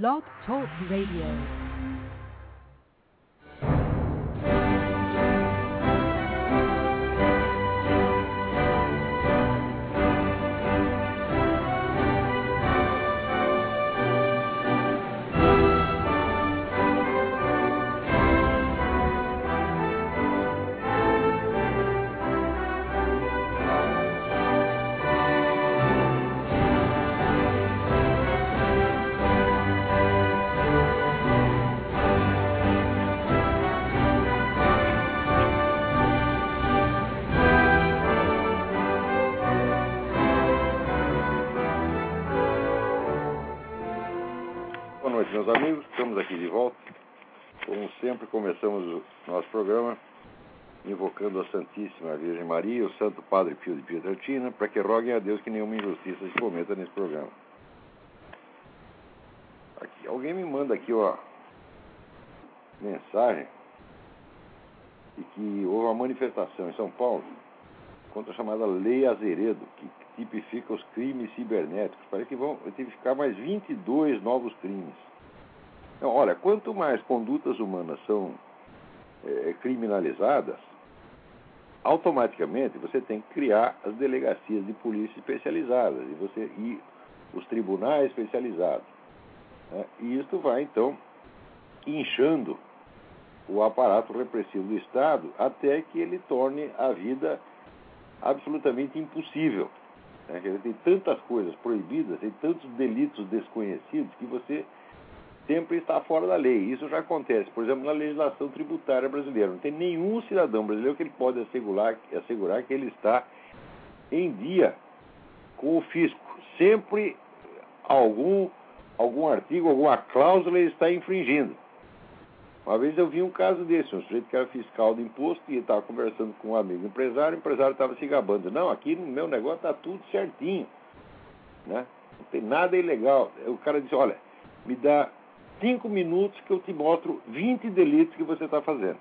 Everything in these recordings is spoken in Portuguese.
Blog Talk Radio. Sempre, começamos o nosso programa invocando a Santíssima Virgem Maria e o Santo Padre Pio de Pietrelcina para que roguem a Deus que nenhuma injustiça se cometa nesse programa. Aqui, alguém me manda aqui uma mensagem de que houve uma manifestação em São Paulo contra a chamada Lei Azeredo, que tipifica os crimes cibernéticos. Parece que vão tipificar mais 22 novos crimes. Então, olha, quanto mais condutas humanas são é, criminalizadas, automaticamente você tem que criar as delegacias de polícia especializadas e você e os tribunais especializados. né? E isso vai então inchando o aparato repressivo do Estado até que ele torne a vida absolutamente impossível. Né? Tem tantas coisas proibidas, tem tantos delitos desconhecidos que você sempre está fora da lei. Isso já acontece, por exemplo, na legislação tributária brasileira. Não tem nenhum cidadão brasileiro que ele pode assegurar, assegurar que ele está em dia com o fisco. Sempre algum, algum artigo, alguma cláusula ele está infringindo. Uma vez eu vi um caso desse, um sujeito que era fiscal de imposto e estava conversando com um amigo empresário, o empresário estava se gabando. Não, aqui no meu negócio está tudo certinho. Né? Não tem nada ilegal. O cara disse, olha, me dá cinco minutos que eu te mostro 20 delitos que você está fazendo.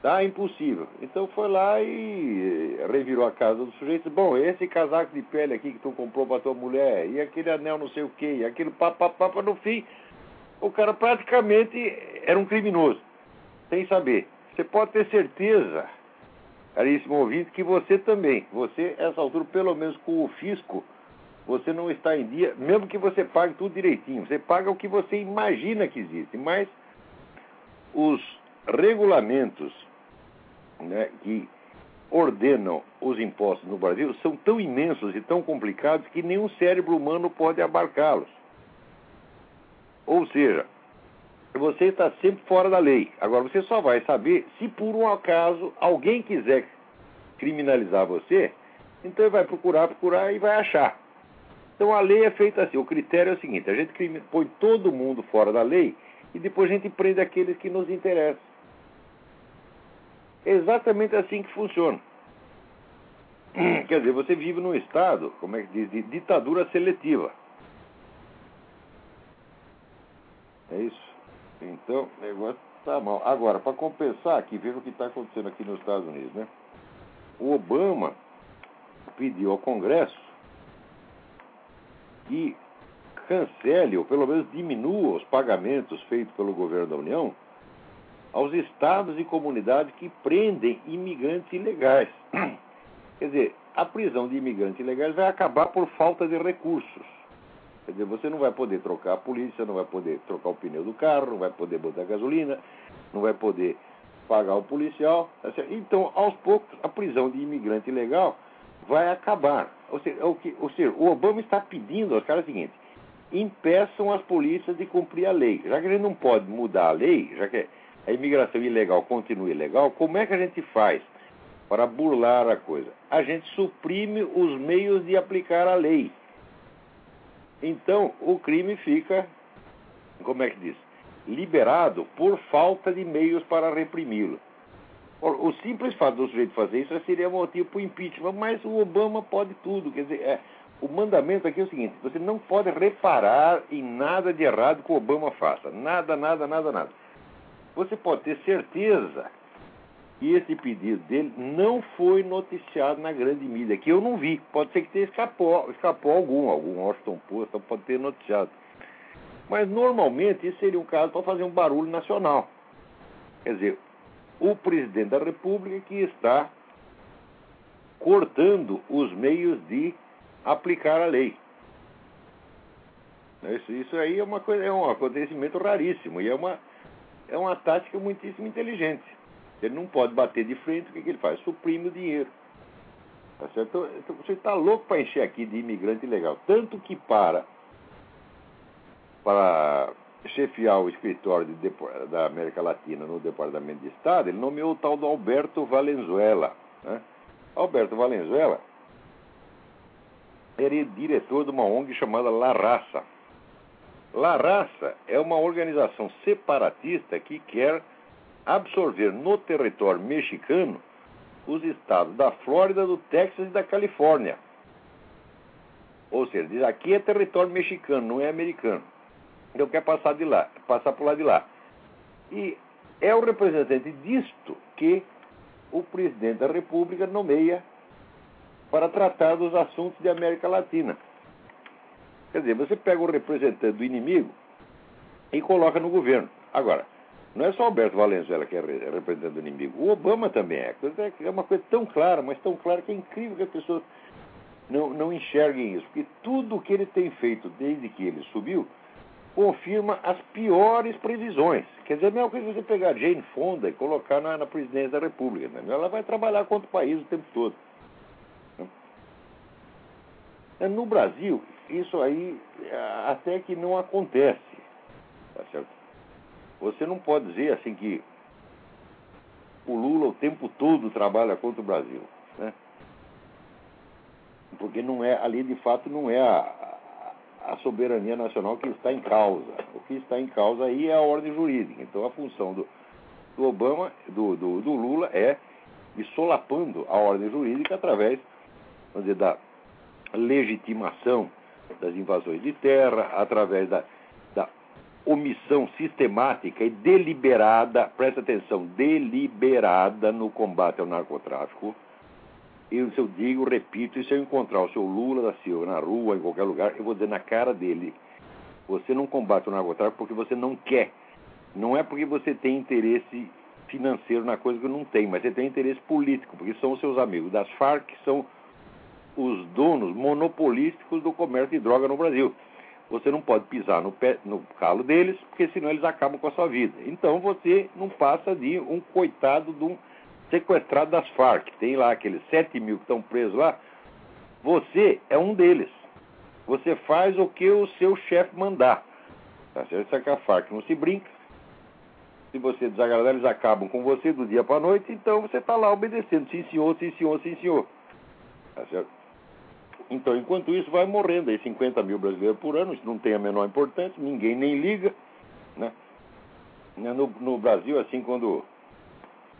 Tá impossível. Então foi lá e eh, revirou a casa do sujeito. Bom, esse casaco de pele aqui que tu comprou para tua mulher, e aquele anel não sei o quê, e aquele papapá, no fim, o cara praticamente era um criminoso, sem saber. Você pode ter certeza, caríssimo ouvinte, que você também, você, essa altura, pelo menos com o fisco, você não está em dia, mesmo que você pague tudo direitinho. Você paga o que você imagina que existe, mas os regulamentos né, que ordenam os impostos no Brasil são tão imensos e tão complicados que nenhum cérebro humano pode abarcá-los. Ou seja, você está sempre fora da lei. Agora, você só vai saber se por um acaso alguém quiser criminalizar você, então ele vai procurar, procurar e vai achar. Então a lei é feita assim. O critério é o seguinte: a gente põe todo mundo fora da lei e depois a gente prende aqueles que nos interessam. É exatamente assim que funciona. Quer dizer, você vive num estado, como é que diz, de ditadura seletiva. É isso. Então, o negócio está mal. Agora, para compensar aqui, veja o que está acontecendo aqui nos Estados Unidos, né? O Obama pediu ao Congresso que cancele, ou pelo menos diminua os pagamentos feitos pelo governo da União aos estados e comunidades que prendem imigrantes ilegais. Quer dizer, a prisão de imigrantes ilegais vai acabar por falta de recursos. Quer dizer, você não vai poder trocar a polícia, não vai poder trocar o pneu do carro, não vai poder botar gasolina, não vai poder pagar o policial. tá? Então, aos poucos, a prisão de imigrante ilegal vai acabar. Ou seja, é o, que, ou seja, o Obama está pedindo aos caras o seguinte: impeçam as polícias de cumprir a lei. Já que gente não pode mudar a lei, já que a imigração ilegal continua ilegal, como é que a gente faz para burlar a coisa? A gente suprime os meios de aplicar a lei. Então, o crime fica, como é que diz? Liberado por falta de meios para reprimi-lo. O simples fato do sujeito fazer isso seria motivo para o impeachment, mas o Obama pode tudo. Quer dizer, é, o mandamento aqui é o seguinte: você não pode reparar em nada de errado que o Obama faça. Nada, nada, nada, nada. Você pode ter certeza que esse pedido dele não foi noticiado na grande mídia, que eu não vi. Pode ser que tenha escapou, escapou algum, algum Washington Post pode ter noticiado. Mas normalmente isso seria um caso para fazer um barulho nacional. Quer dizer, o presidente da República que está cortando os meios de aplicar a lei. Isso, isso aí é uma coisa, é um acontecimento raríssimo e é uma, é uma tática muitíssimo inteligente. Ele não pode bater de frente, o que, que ele faz? Suprime o dinheiro. Tá certo? Então, você está louco para encher aqui de imigrante ilegal. Tanto que para, para chefiar o escritório de, da América Latina no Departamento de Estado, ele nomeou o tal do Alberto Valenzuela. Né? Alberto Valenzuela era diretor de uma ONG chamada La Raça. La Raça é uma organização separatista que quer absorver no território mexicano os estados da Flórida, do Texas e da Califórnia. Ou seja, diz aqui é território mexicano, não é americano. Então quer passar de lá, passar por lá de lá. E é o representante disto que o presidente da República nomeia para tratar dos assuntos de América Latina. Quer dizer, você pega o representante do inimigo e coloca no governo. Agora, não é só Alberto Valenzuela que é representante do inimigo. O Obama também é. É uma coisa tão clara, mas tão clara que é incrível que as pessoas não, não enxerguem isso. Porque tudo o que ele tem feito desde que ele subiu confirma as piores previsões. Quer dizer, a mesma coisa você pegar Jane Fonda e colocar na, na presidência da República. Né? Ela vai trabalhar contra o país o tempo todo. Né? No Brasil, isso aí até que não acontece. Tá certo? Você não pode dizer assim que o Lula o tempo todo trabalha contra o Brasil. Né? Porque não é, ali de fato não é a, a soberania nacional que está em causa. O que está em causa aí é a ordem jurídica. Então a função do, do Obama, do, do, do Lula, é ir solapando a ordem jurídica através vamos dizer, da legitimação das invasões de terra, através da, da omissão sistemática e deliberada, presta atenção, deliberada no combate ao narcotráfico. Eu, digo, repito, e se eu encontrar o seu Lula da Silva na rua, em qualquer lugar, eu vou dizer na cara dele: você não combate o narcotráfico porque você não quer. Não é porque você tem interesse financeiro na coisa que não tem, mas você tem interesse político, porque são os seus amigos das Farc, são os donos monopolísticos do comércio de droga no Brasil. Você não pode pisar no, pé, no calo deles, porque senão eles acabam com a sua vida. Então você não passa de um coitado de um sequestrado das Farc. Tem lá aqueles 7 mil que estão presos lá. Você é um deles. Você faz o que o seu chefe mandar. Tá certo? Isso é que a Farc não se brinca. Se você desagradar, eles acabam com você do dia para noite, então você está lá obedecendo. Sim, senhor, sim, senhor, sim, senhor. Tá certo? Então, enquanto isso, vai morrendo aí 50 mil brasileiros por ano, isso não tem a menor importância, ninguém nem liga. Né? No, no Brasil, assim, quando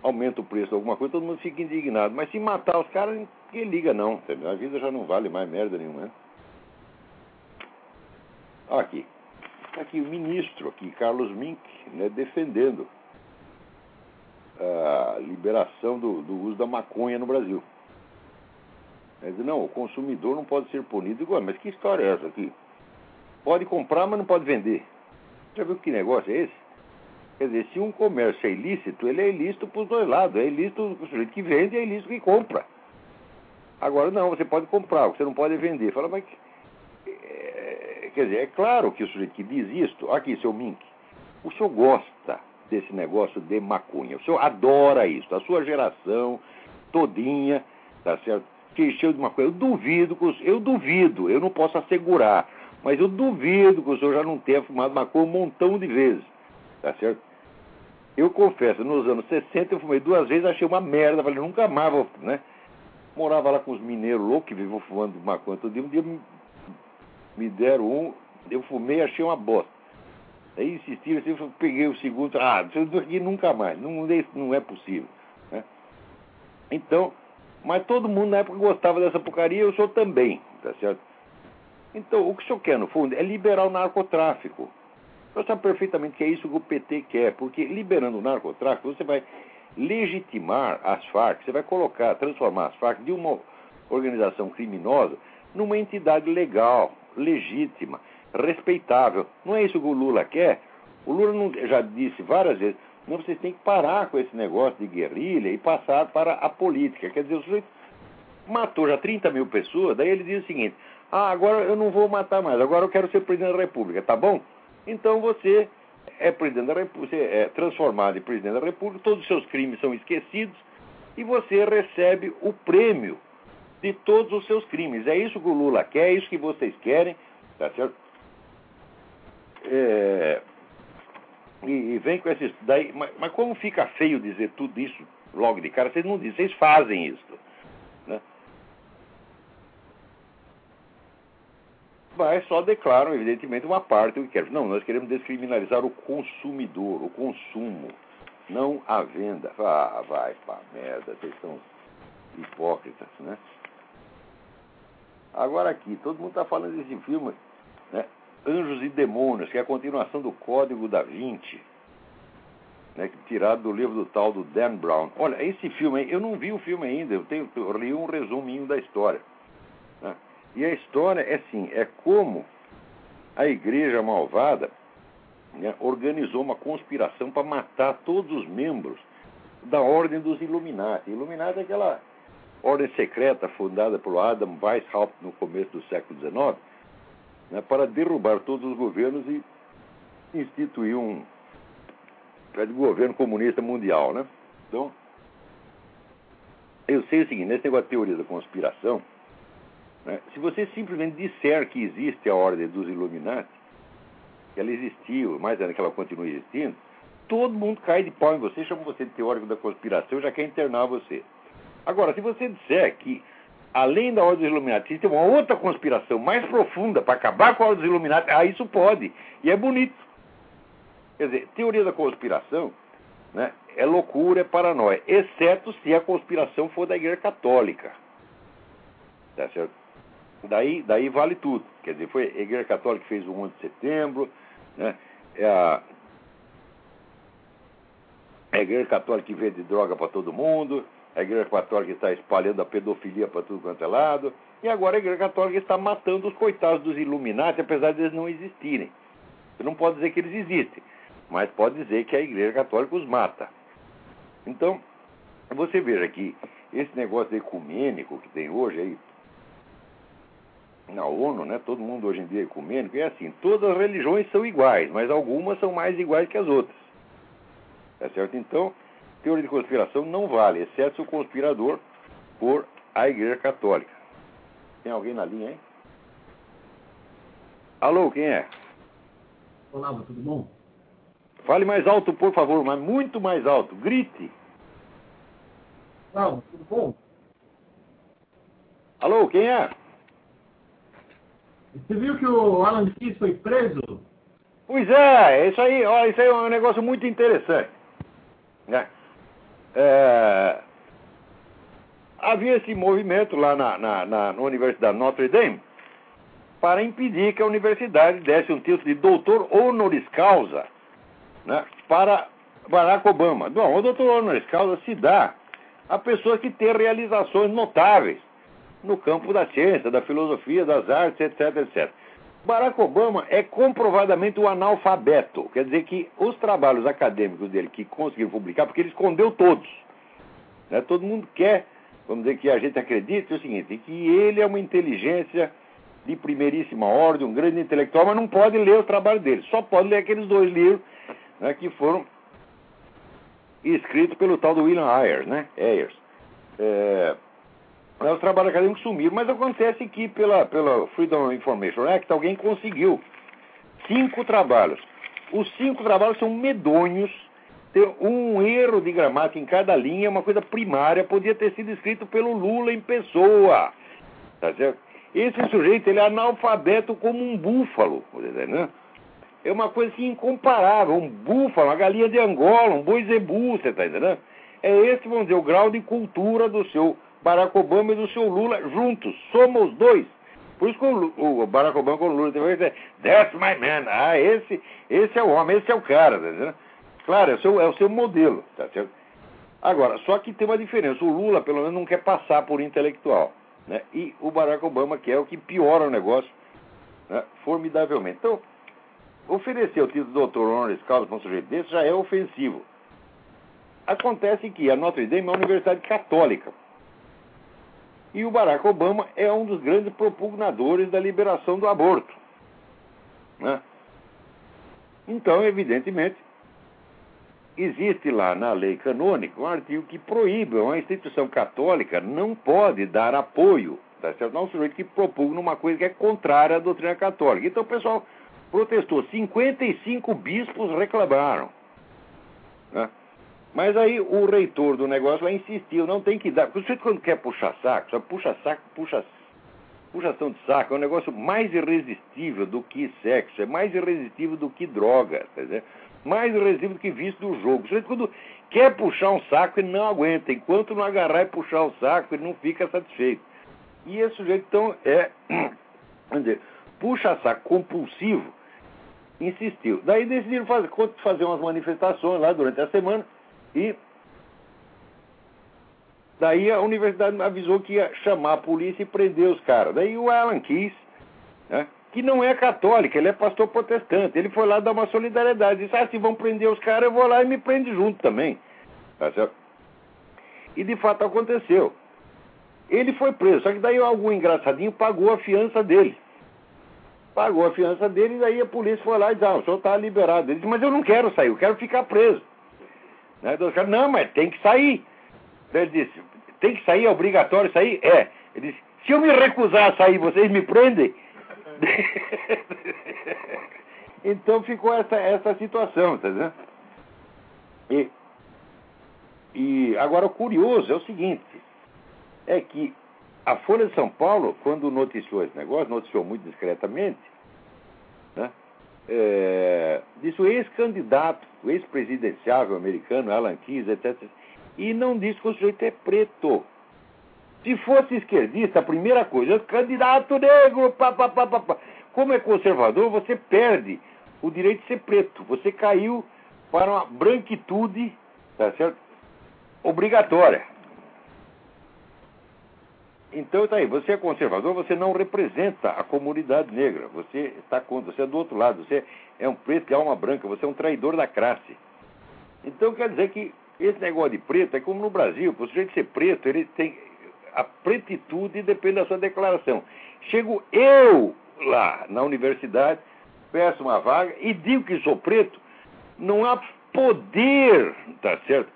aumenta o preço de alguma coisa, todo mundo fica indignado. Mas se matar os caras, ninguém liga não. Entendeu? A vida já não vale mais merda nenhuma. Né? Aqui. Aqui o ministro, aqui, Carlos Mink, né, defendendo a liberação do, do uso da maconha no Brasil. Ele diz, não, o consumidor não pode ser punido. igual mas que história é essa aqui? Pode comprar, mas não pode vender. Já viu que negócio é esse? Quer dizer, se um comércio é ilícito, ele é ilícito para os dois lados. É ilícito o sujeito que vende e é ilícito que compra. Agora, não, você pode comprar, você não pode vender. Fala, mas. É, quer dizer, é claro que o sujeito que diz isto. Aqui, seu Mink, o senhor gosta desse negócio de maconha. O senhor adora isso. A sua geração todinha, tá certo? que encheu de uma coisa. Eu duvido, eu duvido, eu não posso assegurar, mas eu duvido que o senhor já não tenha fumado maconha um montão de vezes. Tá certo? Eu confesso, nos anos 60 eu fumei duas vezes, achei uma merda, falei, nunca mais vou, né? Morava lá com os mineiros loucos que viviam fumando maconha todo dia. Um dia me, me deram um, eu fumei achei uma bosta. Aí insistiram assim, eu peguei o segundo, ah, isso aqui nunca mais, não, não é possível. Né? Então, mas todo mundo na época gostava dessa porcaria, eu sou também, tá certo? Então, o que o senhor quer, no fundo, é liberar o narcotráfico. O senhor sabe perfeitamente que é isso que o PT quer, porque liberando o narcotráfico, você vai legitimar as Farc, você vai colocar, transformar as Farc de uma organização criminosa numa entidade legal, legítima, respeitável. Não é isso que o Lula quer? O Lula não, já disse várias vezes, não, vocês têm que parar com esse negócio de guerrilha e passar para a política. Quer dizer, o sujeito matou já 30 mil pessoas, daí ele diz o seguinte, ah, agora eu não vou matar mais, agora eu quero ser presidente da República, tá bom? Então você é presidente da República, você é transformado em presidente da República, todos os seus crimes são esquecidos e você recebe o prêmio de todos os seus crimes. É isso que o Lula quer, é isso que vocês querem, tá certo? É, e, e, vem com esses. Daí, mas, mas, como fica feio dizer tudo isso logo de cara, vocês não dizem, vocês fazem isso. Né? Mas só declaram, evidentemente, uma parte do que querem. Não, nós queremos descriminalizar o consumidor, o consumo, não a venda. Ah, vai pra merda, vocês são hipócritas, né? Agora aqui, todo mundo está falando desse filme, né? Anjos e Demônios, que é a continuação do Código da Vinci, né? tirado do livro do tal do Dan Brown. Olha, esse filme eu não vi o filme ainda, eu, tenho, eu li um resuminho da história. E a história é assim, é como a igreja malvada né, organizou uma conspiração para matar todos os membros da Ordem dos Illuminati. Illuminati é aquela ordem secreta fundada por Adam Weishaupt no começo do século XIX, né, para derrubar todos os governos e instituir um governo comunista mundial. Né? Então, eu sei o seguinte, nesse negócio de teoria da conspiração, né, se você simplesmente disser que existe a ordem dos Illuminati, que ela existiu, mais ainda que ela continue existindo, todo mundo cai de pau em você, chama você de teórico da conspiração, já quer internar você. Agora, se você disser que, além da Ordem dos Illuminati, tem uma outra conspiração mais profunda para acabar com a Ordem dos Illuminati, ah, isso pode. E é bonito. Quer dizer, teoria da conspiração né, é loucura, é paranoia, exceto se a conspiração for da Igreja Católica. Tá certo? Daí, daí vale tudo. Quer dizer, foi a Igreja Católica que fez o 11 de setembro, né? É a, a Igreja Católica que vende droga para todo mundo, a Igreja Católica está espalhando a pedofilia para tudo quanto é lado, e agora a Igreja Católica está matando os coitados dos Illuminati, apesar de eles não existirem. Você não pode dizer que eles existem, mas pode dizer que a Igreja Católica os mata. Então, você veja que esse negócio ecumênico que tem hoje aí, na ONU, né, todo mundo hoje em dia é ecumênico, é assim, todas as religiões são iguais, mas algumas são mais iguais que as outras. Tá certo? Então, teoria de conspiração não vale, exceto se o conspirador for a Igreja Católica. Tem alguém na linha, hein? Alô, quem é? Olá, tudo bom? Fale mais alto, por favor, mas muito mais alto. Grite. Olá, tudo bom? Alô, quem é? Você viu que o Alan Kiss foi preso? Pois é, isso aí, olha, isso aí é um negócio muito interessante. Né? É, havia esse movimento lá na, na, na, na Universidade Notre Dame para impedir que a universidade desse um título de doutor honoris causa né, para Barack Obama. Bom, o doutor honoris causa se dá a pessoas que têm realizações notáveis no campo da ciência, da filosofia, das artes, etc, etc. Barack Obama é comprovadamente um analfabeto. Quer dizer que os trabalhos acadêmicos dele que conseguiram publicar, porque ele escondeu todos. Né? Todo mundo quer, vamos dizer que a gente acredite o seguinte, que ele é uma inteligência de primeiríssima ordem, um grande intelectual, mas não pode ler o trabalho dele. Só pode ler aqueles dois livros né, que foram escritos pelo tal do William Ayers, né? Ayers. É, os trabalhos acadêmicos sumiram, mas acontece que pela, pela Freedom Information Act alguém conseguiu cinco trabalhos. Os cinco trabalhos são medonhos, tem um erro de gramática em cada linha, uma coisa primária, podia ter sido escrito pelo Lula em pessoa. Tá certo? Esse sujeito ele é analfabeto como um búfalo, né? É uma coisa assim incomparável, um búfalo, uma galinha de Angola, um boi zebu, você está entendendo? É esse, vamos dizer, o grau de cultura do seu Barack Obama e do seu Lula juntos. Somos dois. Por isso que o, Barack Obama com o Lula teve que dizer, that's my man. Ah, esse, esse é o homem, esse é o cara. Tá? Claro, é o, seu, é o seu modelo. Tá? Agora, só que tem uma diferença. O Lula, pelo menos, não quer passar por intelectual. Né? E o Barack Obama quer o que piora o negócio, né, formidavelmente. Então, oferecer o título de doutor honoris causa para um sujeito desse já é ofensivo. Acontece que a Notre Dame é uma universidade católica. E o Barack Obama é um dos grandes propugnadores da liberação do aborto. Né? Então, evidentemente, existe lá na lei canônica um artigo que proíbe, uma instituição católica não pode dar apoio, tá? Não um sujeito que propugna uma coisa que é contrária à doutrina católica. Então o pessoal protestou, 55 bispos reclamaram. Né? Mas aí o reitor do negócio lá insistiu, não tem que dar. Porque o sujeito quando quer puxar saco, só puxa saco, puxa puxação de saco é um negócio mais irresistível do que sexo, é mais irresistível do que droga, tá mais irresistível do que vício do jogo. O sujeito quando quer puxar um saco, ele não aguenta. Enquanto não agarrar e puxar o saco, ele não fica satisfeito. E esse sujeito, então, é, vamos dizer, puxa saco compulsivo, insistiu. Daí decidiram fazer, fazer umas manifestações lá durante a semana e daí a universidade avisou que ia chamar a polícia e prender os caras. Daí o Alan Keys, né, que não é católico, ele é pastor protestante, ele foi lá dar uma solidariedade. Disse, ah, se vão prender os caras, eu vou lá e me prende junto também. Tá certo? E de fato aconteceu. Ele foi preso, só que daí algum engraçadinho pagou a fiança dele. Pagou a fiança dele e daí a polícia foi lá e disse, ah, o senhor está liberado. Ele disse, mas eu não quero sair, eu quero ficar preso. Né? Então, cara, não, mas tem que sair. Ele disse, tem que sair, é obrigatório sair? É. Ele disse, se eu me recusar a sair, vocês me prendem? então ficou essa, essa situação, tá vendo? E, e agora o curioso é o seguinte, é que a Folha de São Paulo, quando noticiou esse negócio, noticiou muito discretamente? É, disse o ex-candidato, o ex-presidenciável americano, Alan Keyes, etc. E não disse que o sujeito é preto. Se fosse esquerdista, a primeira coisa, candidato negro, pá, pá, pá, pá, pá. Como é conservador, você perde o direito de ser preto. Você caiu para uma branquitude, tá certo? Obrigatória. Então tá aí, você é conservador, você não representa a comunidade negra. Você está contra, você é do outro lado, você é um preto de alma branca, você é um traidor da classe. Então quer dizer que esse negócio de preto é como no Brasil, para o sujeito ser preto, ele tem. A pretitude depende da sua declaração. Chego eu lá na universidade, peço uma vaga e digo que sou preto, não há poder, tá certo?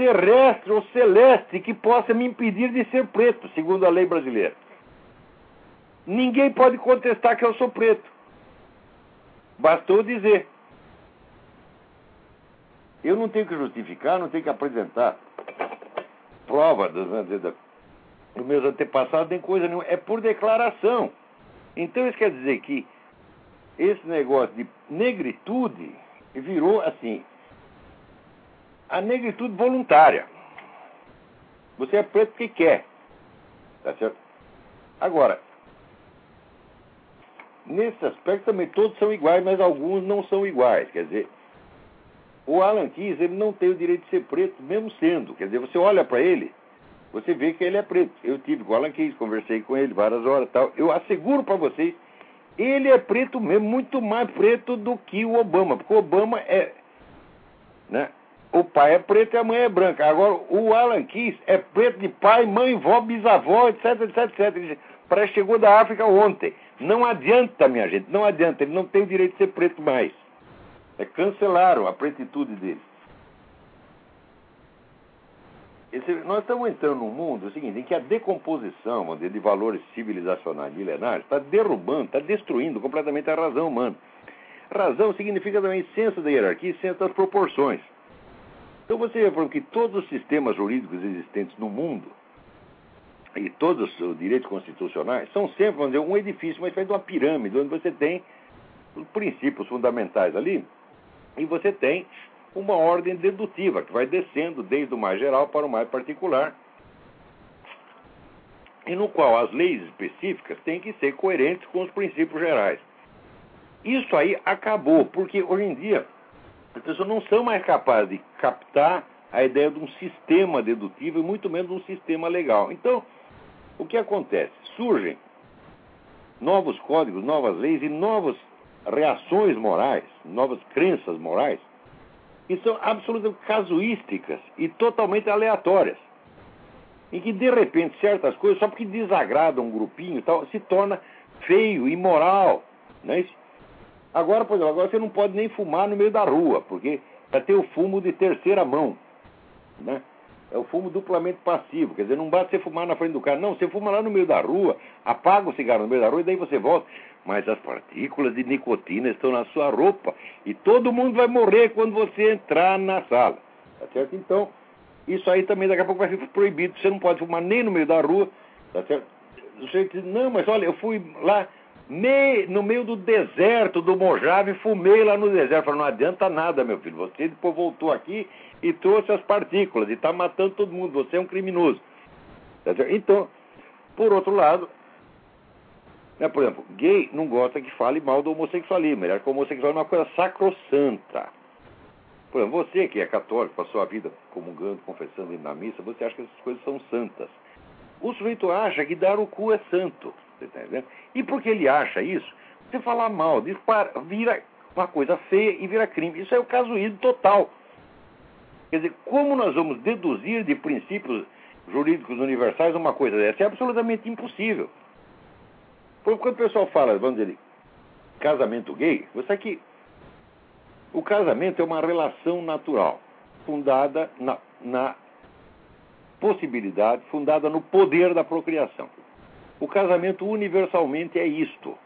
Terrestre ou celeste que possa me impedir de ser preto, segundo a lei brasileira. Ninguém pode contestar que eu sou preto. Bastou dizer. Eu não tenho que justificar, não tenho que apresentar prova dos, dos meus antepassados, nem coisa nenhuma. É por declaração. Então isso quer dizer que esse negócio de negritude virou assim, a negritude voluntária. Você é preto porque quer. Tá certo? Agora, nesse aspecto também todos são iguais, mas alguns não são iguais. Quer dizer, o Alan Keyes ele não tem o direito de ser preto, mesmo sendo. Quer dizer, você olha para ele, você vê que ele é preto. Eu tive com o Alan Keyes, conversei com ele várias horas tal. Eu asseguro para vocês, ele é preto mesmo, muito mais preto do que o Obama, porque o Obama é, né, o pai é preto e a mãe é branca. Agora, o Alan Kiss é preto de pai, mãe, vó, bisavó, etc, etc, etc. Parece que chegou da África ontem. Não adianta, minha gente, não adianta. Ele não tem o direito de ser preto mais. É, cancelaram a pretitude dele. Esse, nós estamos entrando num mundo é o seguinte, em que a decomposição dizer, de valores civilizacionais milenares está derrubando, está destruindo completamente a razão humana. Razão significa também senso da hierarquia e senso das proporções. Então você vê que todos os sistemas jurídicos existentes no mundo e todos os direitos constitucionais são sempre, vamos dizer, um edifício, uma espécie de uma pirâmide, onde você tem os princípios fundamentais ali e você tem uma ordem dedutiva que vai descendo desde o mais geral para o mais particular e no qual as leis específicas têm que ser coerentes com os princípios gerais. Isso aí acabou, porque hoje em dia as pessoas não são mais capazes de captar a ideia de um sistema dedutivo e muito menos de um sistema legal. Então, o que acontece? Surgem novos códigos, novas leis e novas reações morais, novas crenças morais, que são absolutamente casuísticas e totalmente aleatórias. Em que, de repente, certas coisas, só porque desagradam um grupinho tal, se torna feio, imoral. Né? Agora, por exemplo, agora você não pode nem fumar no meio da rua, porque vai ter o fumo de terceira mão. Né? É o fumo duplamente passivo. Quer dizer, não basta você fumar na frente do carro. Não, você fuma lá no meio da rua, apaga o cigarro no meio da rua e daí você volta. Mas as partículas de nicotina estão na sua roupa. E todo mundo vai morrer quando você entrar na sala. Tá certo? Então, isso aí também daqui a pouco vai ser proibido. Você não pode fumar nem no meio da rua. Tá certo? Não, mas olha, eu fui lá no meio do deserto do Mojave, fumei lá no deserto. Falei, não adianta nada, meu filho. Você depois voltou aqui e trouxe as partículas e está matando todo mundo. Você é um criminoso. Então, por outro lado, né, por exemplo, gay não gosta que fale mal do homossexualismo. Ele acha que o homossexualismo é uma coisa sacrossanta. Por exemplo, você que é católico, passou a vida comungando, confessando, indo na missa, você acha que essas coisas são santas. O sujeito acha que dar o cu é santo. Você tá entendendo? E porque ele acha isso, você falar mal, dispara, vira uma coisa feia e vira crime. Isso é o casuísmo total. Quer dizer, como nós vamos deduzir de princípios jurídicos universais uma coisa dessa? É absolutamente impossível. Porque quando o pessoal fala, vamos dizer, casamento gay, você sabe que o casamento é uma relação natural, fundada na, na possibilidade, fundada no poder da procriação. O casamento universalmente é isto.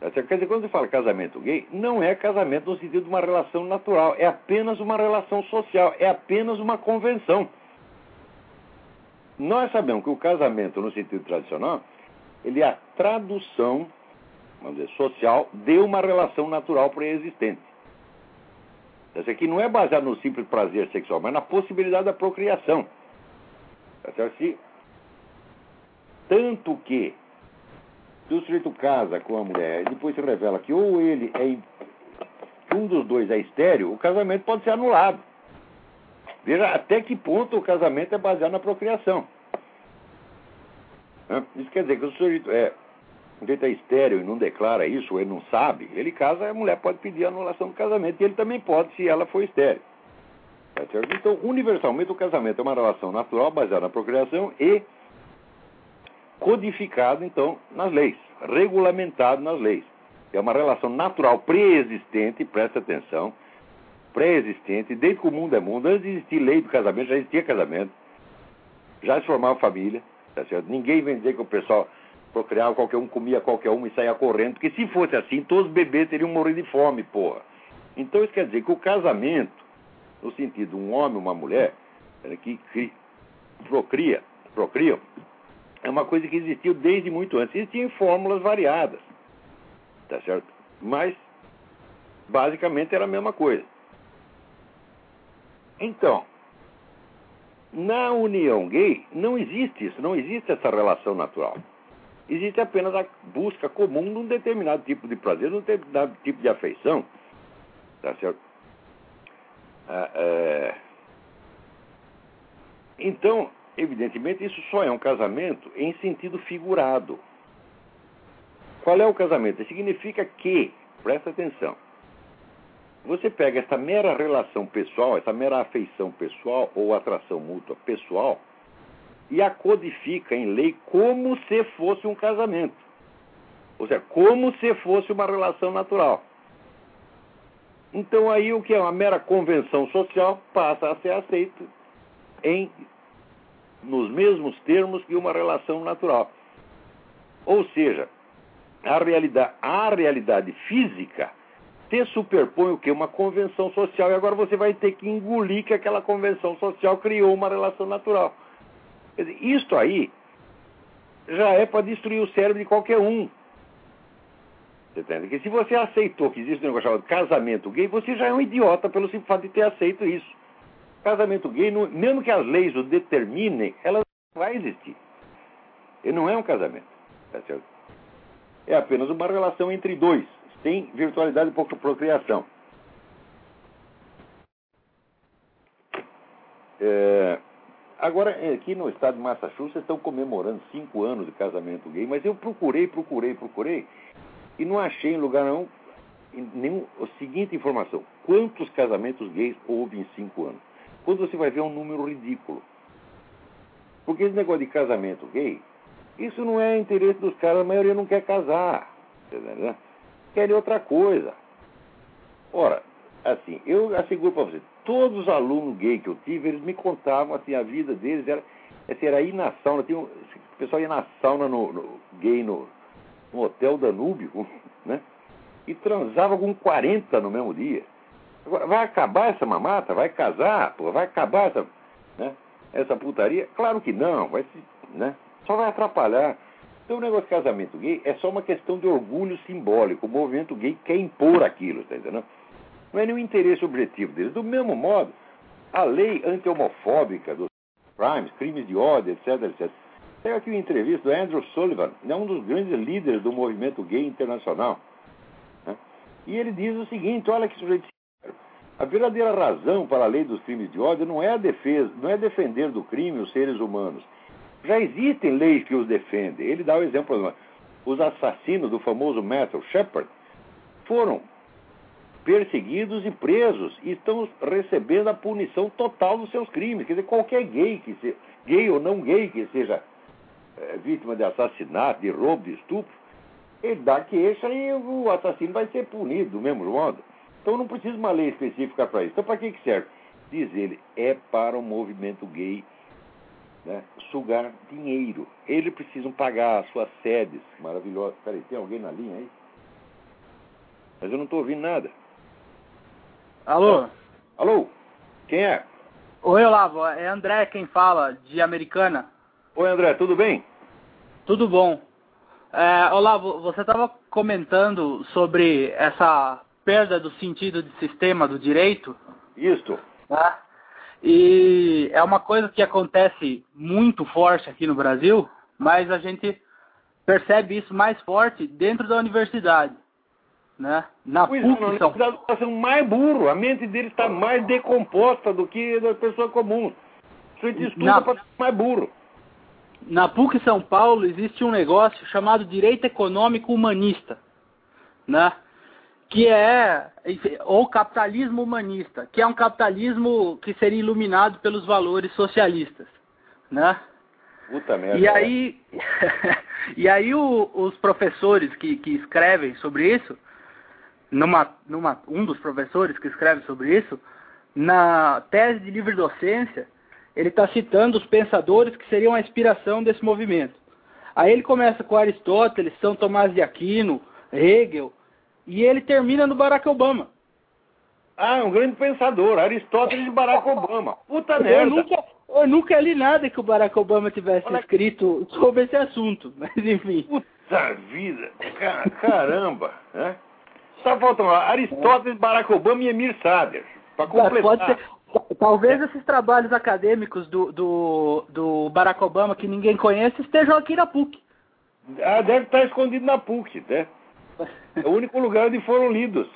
Tá Quer dizer, quando você fala casamento gay, não é casamento no sentido de uma relação natural, é apenas uma relação social, é apenas uma convenção. Nós sabemos que o casamento, no sentido tradicional, ele é a tradução, vamos dizer, social de uma relação natural pré-existente. Essa aqui não é baseado no simples prazer sexual, mas na possibilidade da procriação. Tá Se, tanto que se o sujeito casa com a mulher e depois se revela que ou ele é um dos dois é estéreo, o casamento pode ser anulado. Veja até que ponto o casamento é baseado na procriação. Isso quer dizer que o sujeito é, o sujeito é estéreo e não declara isso, ou ele não sabe, ele casa, a mulher pode pedir anulação do casamento, e ele também pode se ela for estéreo. Tá então, universalmente, o casamento é uma relação natural baseada na procriação e codificado, então, nas leis, regulamentado nas leis. É uma relação natural pré-existente, presta atenção, pré-existente, desde que o mundo é mundo, antes de existir lei do casamento, já existia casamento, já se formava família, tá certo? Ninguém vem dizer que o pessoal procriava, qualquer um comia qualquer um e saía correndo, porque se fosse assim, todos os bebês teriam morrido de fome, porra. Então isso quer dizer que o casamento, no sentido um homem e uma mulher, que procria, procriam, é uma coisa que existiu desde muito antes. Existiam fórmulas variadas, tá certo? Mas, basicamente, era a mesma coisa. Então, na união gay, não existe isso, não existe essa relação natural. Existe apenas a busca comum de um determinado tipo de prazer, de um determinado tipo de afeição, tá certo? Ah, é... Então, Evidentemente, isso só é um casamento em sentido figurado. Qual é o casamento? Significa que, presta atenção, você pega essa mera relação pessoal, essa mera afeição pessoal ou atração mútua pessoal e a codifica em lei como se fosse um casamento. Ou seja, como se fosse uma relação natural. Então aí o que é uma mera convenção social passa a ser aceito em nos mesmos termos que uma relação natural. Ou seja, a realidade, a realidade física se superpõe o que? Uma convenção social. E agora você vai ter que engolir que aquela convenção social criou uma relação natural. Quer dizer, isto aí já é para destruir o cérebro de qualquer um. Você entende? Que se você aceitou que existe um negócio chamado casamento gay, você já é um idiota pelo simples fato de ter aceito isso casamento gay, mesmo que as leis o determinem, ela vai existir. Ele não é um casamento. Tá? É apenas uma relação entre dois, sem virtualidade e procriação. É... agora, aqui no estado de Massachusetts estão comemorando cinco anos de casamento gay, mas eu procurei, procurei, procurei e não achei em lugar não nenhum, a seguinte informação: quantos casamentos gays houve em cinco anos? Quando você vai ver um número ridículo. Porque esse negócio de casamento gay, isso não é interesse dos caras, a maioria não quer casar. Entendeu? Querem outra coisa. Ora, assim, eu asseguro para você, todos os alunos gays que eu tive, eles me contavam assim, a vida deles era, assim, era ir na sauna, tinha um, o pessoal ia na sauna no, no gay no, no Hotel Danúbio, né? E transava com 40 no mesmo dia. Vai acabar essa mamata? Vai casar? Pô, vai acabar essa, né, essa putaria? Claro que não, vai se, né? Só vai atrapalhar. Então o negócio de casamento gay é só uma questão de orgulho simbólico. O movimento gay quer impor aquilo, tá entendendo? Não é nenhum interesse objetivo deles. Do mesmo modo, a lei anti-homofóbica dos crimes, crimes de ódio, etc, etc. Tem aqui uma entrevista do Andrew Sullivan, é um dos grandes líderes do movimento gay internacional. Né? E ele diz o seguinte, olha que sujeito a verdadeira razão para a lei dos crimes de ódio não é defesa, não é defender do crime os seres humanos. Já existem leis que os defendem. Ele dá o exemplo, os assassinos do famoso Matthew Shepard foram perseguidos e presos e estão recebendo a punição total dos seus crimes. Quer dizer, qualquer gay que seja, gay ou não gay que seja é, vítima de assassinato, de roubo, de estupro, ele dá queixa e o assassino vai ser punido do mesmo modo. Então não precisa uma lei específica para isso. Então para que, que serve? Diz ele, é para o movimento gay né, sugar dinheiro. Eles precisam pagar as suas sedes maravilhosas. Peraí, tem alguém na linha aí? Mas eu não estou ouvindo nada. Alô? Alô? Quem é? Oi, Olavo. É André quem fala, de Americana. Oi, André, tudo bem? Tudo bom. É, Olavo, você estava comentando sobre essa perda do sentido de sistema do direito. Isto. Né? E é uma coisa que acontece muito forte aqui no Brasil, mas a gente percebe isso mais forte dentro da universidade. Né? Na pois PUC, não, São... está sendo mais burro, a mente dele está mais decomposta do que da pessoa comum. Você estuda Na- para ser mais burro. Na PUC São Paulo existe um negócio chamado direito econômico humanista, né? Que é ou capitalismo humanista, que é um capitalismo que seria iluminado pelos valores socialistas, né? Puta merda. E aí, e aí o- os professores que, que escrevem sobre isso, numa, numa, um dos professores que escreve sobre isso, na tese de livre docência, ele está citando os pensadores que seriam a inspiração desse movimento. Aí ele começa com Aristóteles, São Tomás de Aquino, Hegel, e ele termina no Barack Obama. Ah, um grande pensador, Aristóteles e Barack Obama. Puta Eu merda. nunca, eu nunca li nada que o Barack Obama tivesse Olha- escrito sobre esse assunto, mas enfim. Puta vida. Ca- Caramba. Né? Só faltam Aristóteles, Barack Obama e Emir Sader. Para completar. Talvez esses trabalhos acadêmicos do, do, do Barack Obama que ninguém conhece estejam aqui na PUC. Ah, deve estar escondido na PUC, né? É o único lugar onde foram lidos.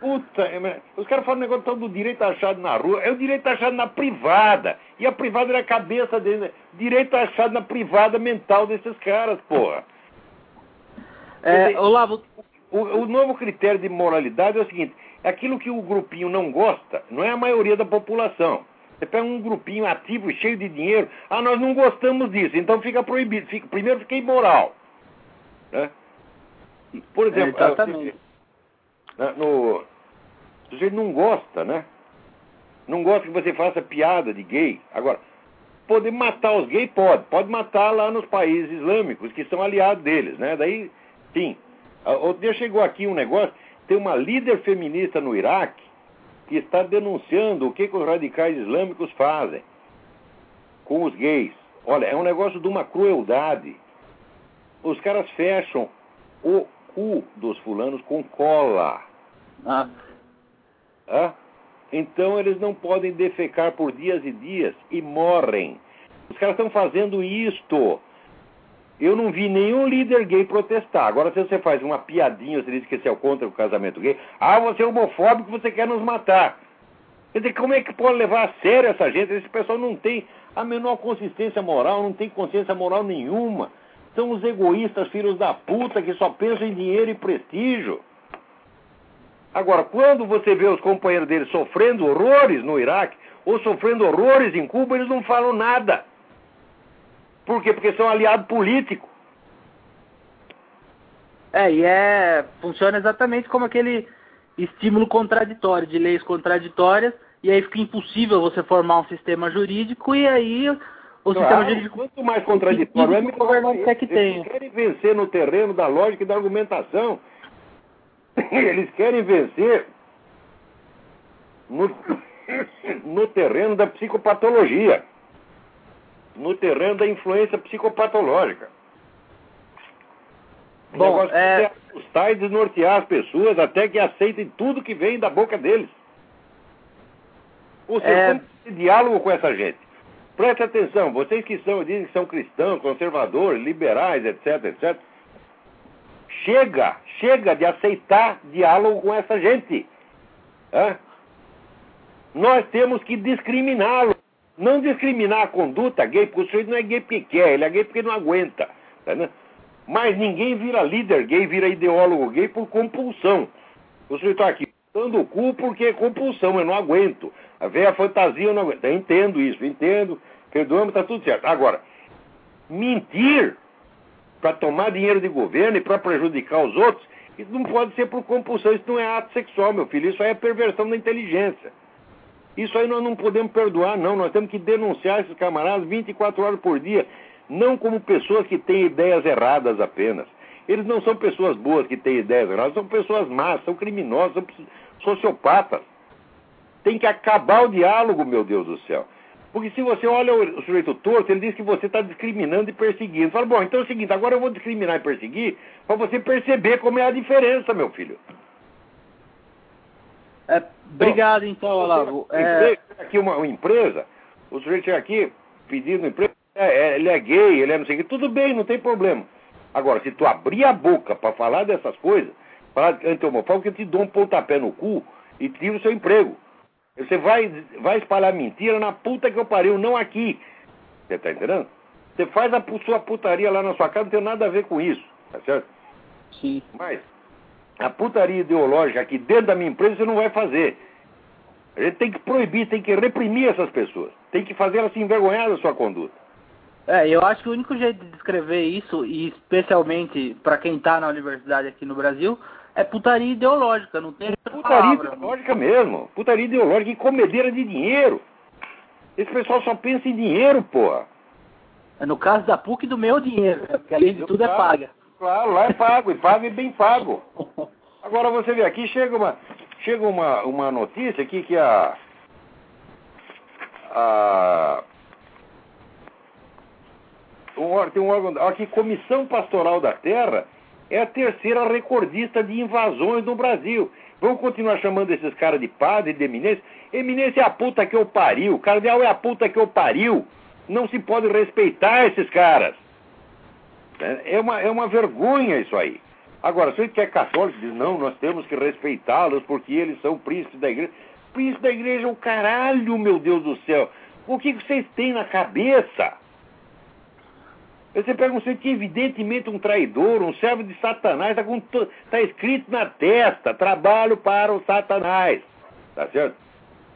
Puta, é, os caras falam um negócio do direito achado na rua. É o direito achado na privada. E a privada é a cabeça deles. né? Direito achado na privada mental desses caras, porra. É, Olavo, O, o novo critério de moralidade é o seguinte: é aquilo que o grupinho não gosta, não é a maioria da população. Você pega um grupinho ativo, cheio de dinheiro, ah, nós não gostamos disso, então fica proibido. Fica, primeiro fica imoral. Né? Por exemplo, exatamente. ah, no, o sujeito não gosta, né? Não gosta que você faça piada de gay. Agora, poder matar os gays pode. Pode matar lá nos países islâmicos, que são aliados deles, né? Daí, sim. Ah, Outro dia chegou aqui um negócio, tem uma líder feminista no Iraque que está denunciando o que, que os radicais islâmicos fazem com os gays. Olha, é um negócio de uma crueldade. Os caras fecham o cu dos fulanos com cola. ah? Então eles não podem defecar por dias e dias e morrem. Os caras estão fazendo isto. Eu não vi nenhum líder gay protestar. Agora, se você faz uma piadinha, você diz que você é contra o casamento gay, ah, você é homofóbico, você quer nos matar. Quer dizer, como é que pode levar a sério essa gente? Esse pessoal não tem a menor consistência moral, não tem consciência moral nenhuma. São os egoístas, filhos da puta, que só pensam em dinheiro e prestígio. Agora, quando você vê os companheiros deles sofrendo horrores no Iraque, ou sofrendo horrores em Cuba, eles não falam nada. Por quê? Porque são aliados políticos. É, e é. funciona exatamente como aquele estímulo contraditório, de leis contraditórias, e aí fica impossível você formar um sistema jurídico, e aí o claro, sistema. Quanto mais contraditório é, melhor. governante quer que eles tenha. querem vencer no terreno da lógica e da argumentação. Eles querem vencer no, no terreno da psicopatologia, no terreno da influência psicopatológica. O Bom, é- é assustar e desnortear as pessoas até que aceitem tudo que vem da boca deles. Ou seja, É- esse diálogo com essa gente? Preste atenção, vocês que são, dizem que são cristãos, conservadores, liberais, etc, etc. Chega, chega de aceitar diálogo com essa gente. Nós temos que discriminá-lo. Não discriminar a conduta gay, porque o sujeito não é gay porque quer, ele é gay porque não aguenta. tá entendendo? Mas ninguém vira líder gay, vira ideólogo gay por compulsão. O sujeito está aqui dando o cu porque é compulsão, eu não aguento. A velha fantasia eu não aguento. Eu entendo isso, entendo, perdoamos, está tudo certo. Agora, mentir para tomar dinheiro de governo e para prejudicar os outros, isso não pode ser por compulsão, isso não é ato sexual, meu filho, isso aí é perversão da inteligência. Isso aí nós não podemos perdoar, não. Nós temos que denunciar esses camaradas 24 horas por dia, não como pessoas que têm ideias erradas apenas. Eles não são pessoas boas que têm ideias erradas, são pessoas más, são criminosos, são sociopatas. Tem que acabar o diálogo, meu Deus do céu. Porque se você olha o sujeito torto, ele diz que você está discriminando e perseguindo. Fala, bom, então é o seguinte, agora eu vou discriminar e perseguir para você perceber como é a diferença, meu filho. É, obrigado, então, Olavo. É, aqui uma, uma empresa, o sujeito chega aqui pedindo emprego, é, é, ele é gay, ele é não sei o que, tudo bem, não tem problema. Agora, se tu abrir a boca para falar dessas coisas, falar anti-homofóbico, eu te dou um pontapé no cu e tiro o seu emprego. Você vai, vai espalhar mentira na puta que eu pariu, não aqui. Você tá entendendo? Você faz a sua putaria lá na sua casa, não tem nada a ver com isso, tá certo? sim. Mas a putaria ideológica aqui dentro da minha empresa você não vai fazer. A gente tem que proibir, tem que reprimir essas pessoas. Tem que fazer elas se envergonhar da sua conduta. É, eu acho que o único jeito de descrever isso, e especialmente para quem tá na universidade aqui no Brasil, é putaria ideológica, não tem Putaria palavra. ideológica mesmo. Putaria ideológica e comedeira de dinheiro. Esse pessoal só pensa em dinheiro, porra. É no caso da PUC do meu dinheiro, né? porque além de tudo é paga. Claro, lá é pago, e pago e bem pago. Agora você vê aqui, chega uma, chega uma, uma notícia aqui que a. a um, tem um órgão. Aqui, Comissão Pastoral da Terra é a terceira recordista de invasões no Brasil. Vamos continuar chamando esses caras de padre, de eminência? Eminência é a puta que eu pariu. Cardeal é a puta que eu pariu. Não se pode respeitar esses caras. É uma, é uma vergonha isso aí. Agora, se ele que é católico diz, não, nós temos que respeitá-los porque eles são príncipes da igreja. Príncipe da igreja é o caralho, meu Deus do céu. O que vocês têm na cabeça? Você pega um sujeito que evidentemente um traidor, um servo de Satanás, está tá escrito na testa, trabalho para o Satanás. Tá certo?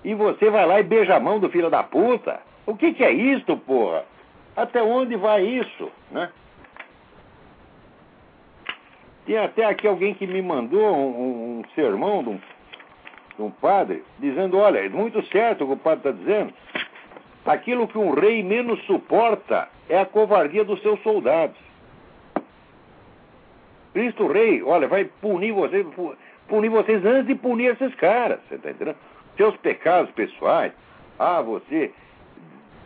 E você vai lá e beija a mão do filho da puta? O que, que é isto, porra? Até onde vai isso, né? Tem até aqui alguém que me mandou um, um- um sermão de um, de um padre, dizendo, olha, é muito certo o que o padre está dizendo. Aquilo que um rei menos suporta é a covardia dos seus soldados. Cristo Rei, olha, vai punir vocês, pu- punir vocês antes de punir esses caras, você está entendendo? Seus pecados pessoais. Ah, você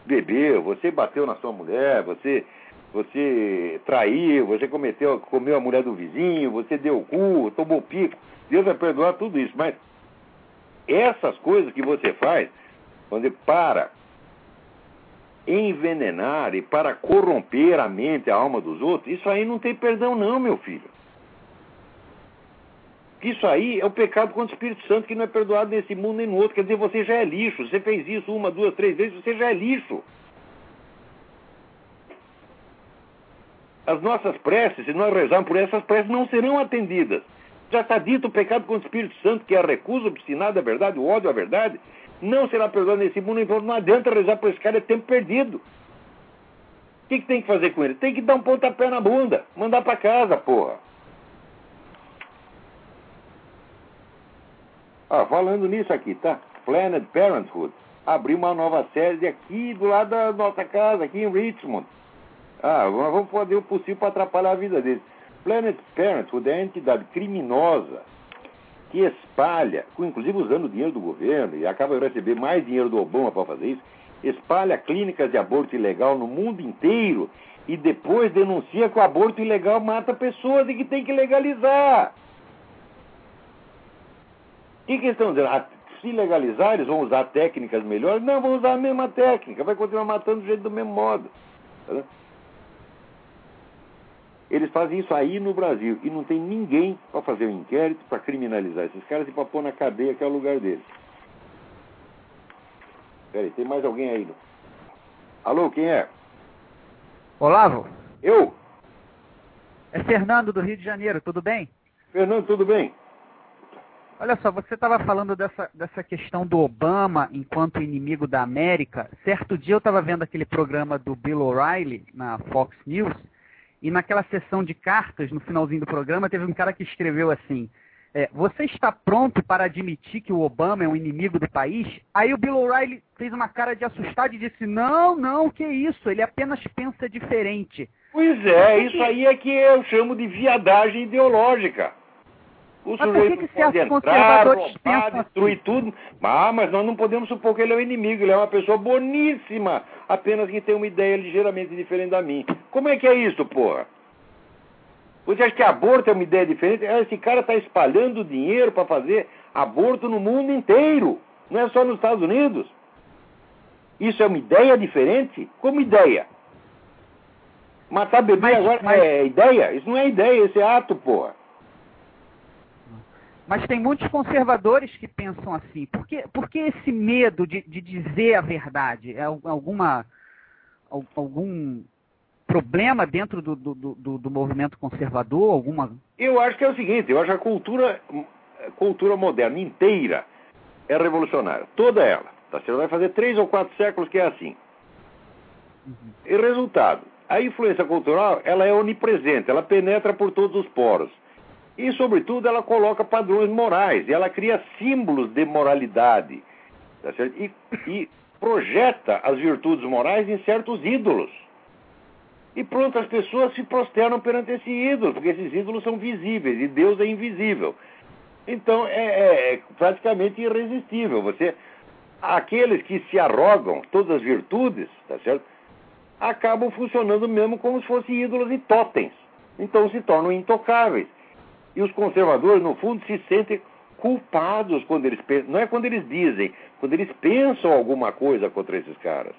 bebeu, você bateu na sua mulher, você você traiu, você cometeu, comeu a mulher do vizinho, você deu o cu, tomou pico. Deus vai perdoar tudo isso, mas essas coisas que você faz, quando para envenenar e para corromper a mente, a alma dos outros, isso aí não tem perdão não, meu filho. Isso aí é o pecado contra o Espírito Santo que não é perdoado nesse mundo nem no outro. Quer dizer, você já é lixo. Você fez isso uma, duas, três vezes, você já é lixo. As nossas preces, se nós rezarmos por essas preces, não serão atendidas. Já está dito o pecado contra o Espírito Santo, que é a recusa obstinada à verdade, o ódio à verdade, não será perdoado nesse mundo, então não adianta rezar por esse cara, é tempo perdido. O que, que tem que fazer com ele? Tem que dar um pontapé na bunda, mandar para casa, porra. Ah, falando nisso aqui, tá? Planet Parenthood abriu uma nova sede aqui do lado da nossa casa, aqui em Richmond. Ah, nós vamos fazer o possível para atrapalhar a vida deles. Planet Parenthood é a entidade criminosa que espalha, inclusive usando o dinheiro do governo, e acaba de receber mais dinheiro do Obama para fazer isso, espalha clínicas de aborto ilegal no mundo inteiro e depois denuncia que o aborto ilegal mata pessoas e que tem que legalizar. O que, que eles estão dizendo? Ah, se legalizar, eles vão usar técnicas melhores? Não, vão usar a mesma técnica, vai continuar matando do jeito do mesmo modo. Tá eles fazem isso aí no Brasil e não tem ninguém para fazer um inquérito, para criminalizar esses caras e para pôr na cadeia, que é o lugar deles. Peraí, tem mais alguém aí? Não? Alô, quem é? Olavo? Eu? É Fernando do Rio de Janeiro, tudo bem? Fernando, tudo bem? Olha só, você estava falando dessa, dessa questão do Obama enquanto inimigo da América. Certo dia eu estava vendo aquele programa do Bill O'Reilly na Fox News e naquela sessão de cartas, no finalzinho do programa, teve um cara que escreveu assim: é, Você está pronto para admitir que o Obama é um inimigo do país? Aí o Bill O'Reilly fez uma cara de assustado e disse: Não, não, que isso, ele apenas pensa diferente. Pois é, isso aí é que eu chamo de viadagem ideológica. O mas por que, que certos entrar, roubar, destruir assim? tudo? Ah, mas nós não podemos supor que ele é o inimigo. Ele é uma pessoa boníssima, apenas que tem uma ideia ligeiramente diferente da minha. Como é que é isso, porra? Você acha que aborto é uma ideia diferente? Ah, esse cara está espalhando dinheiro para fazer aborto no mundo inteiro. Não é só nos Estados Unidos. Isso é uma ideia diferente? Como ideia? Matar bebê mas, agora mas... é ideia? Isso não é ideia, isso é ato, porra. Mas tem muitos conservadores que pensam assim. Por que, por que esse medo de, de dizer a verdade? É alguma, algum problema dentro do, do, do, do, movimento conservador? Alguma... Eu acho que é o seguinte, eu acho que a cultura, a cultura moderna inteira é revolucionária. Toda ela. Tá? Você vai fazer três ou quatro séculos que é assim. Uhum. E resultado, a influência cultural ela é onipresente, ela penetra por todos os poros. E, sobretudo, ela coloca padrões morais, e ela cria símbolos de moralidade. Tá e, e projeta as virtudes morais em certos ídolos. E pronto, as pessoas se prosternam perante esse ídolo, porque esses ídolos são visíveis e Deus é invisível. Então é, é, é praticamente irresistível. Você, aqueles que se arrogam todas as virtudes, tá certo? Acabam funcionando mesmo como se fossem ídolos e totens. Então se tornam intocáveis. E os conservadores, no fundo, se sentem culpados quando eles pensam. Não é quando eles dizem, quando eles pensam alguma coisa contra esses caras.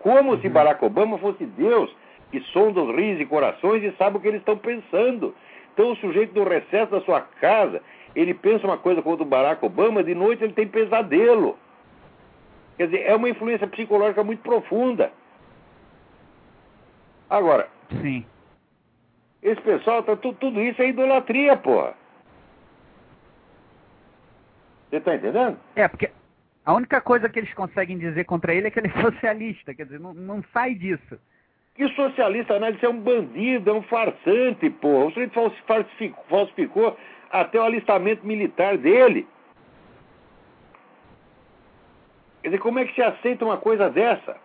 Como se uhum. Barack Obama fosse Deus, que sonda os rios e corações e sabe o que eles estão pensando. Então, o sujeito do recesso da sua casa, ele pensa uma coisa contra o Barack Obama, de noite ele tem pesadelo. Quer dizer, é uma influência psicológica muito profunda. Agora, Sim. Esse pessoal, tá, tudo, tudo isso é idolatria, porra. Você tá entendendo? É, porque a única coisa que eles conseguem dizer contra ele é que ele é socialista, quer dizer, não, não sai disso. Que socialista, né? Ele é um bandido, é um farsante, porra. O sujeito falsificou, falsificou até o alistamento militar dele. Quer dizer, como é que se aceita uma coisa dessa?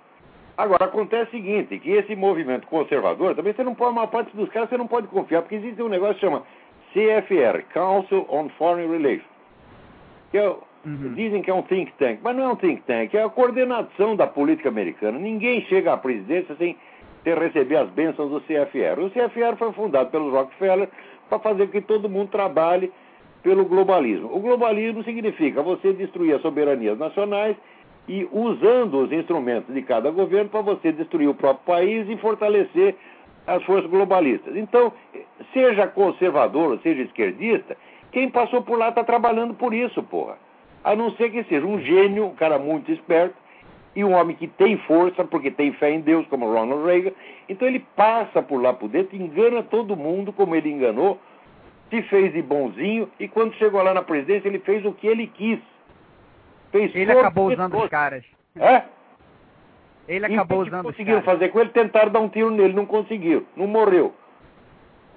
Agora, acontece o seguinte, que esse movimento conservador, também você não pode, uma parte dos caras você não pode confiar, porque existe um negócio que chama CFR, Council on Foreign Relations, que é, uhum. dizem que é um think tank, mas não é um think tank, é a coordenação da política americana. Ninguém chega à presidência sem ter receber as bênçãos do CFR. O CFR foi fundado pelo Rockefeller para fazer com que todo mundo trabalhe pelo globalismo. O globalismo significa você destruir as soberanias nacionais e usando os instrumentos de cada governo para você destruir o próprio país e fortalecer as forças globalistas. Então, seja conservador ou seja esquerdista, Quem passou por lá está trabalhando por isso, porra. A não ser que seja um gênio, um cara muito esperto, e um homem que tem força, porque tem fé em Deus, como Ronald Reagan. Então ele passa por lá por dentro, engana todo mundo, como ele enganou, se fez de bonzinho, e quando chegou lá na presidência, ele fez o que ele quis. Fez ele acabou usando os caras. É? Ele acabou usando conseguiram fazer com ele, tentaram dar um tiro nele, não conseguiram, não morreu.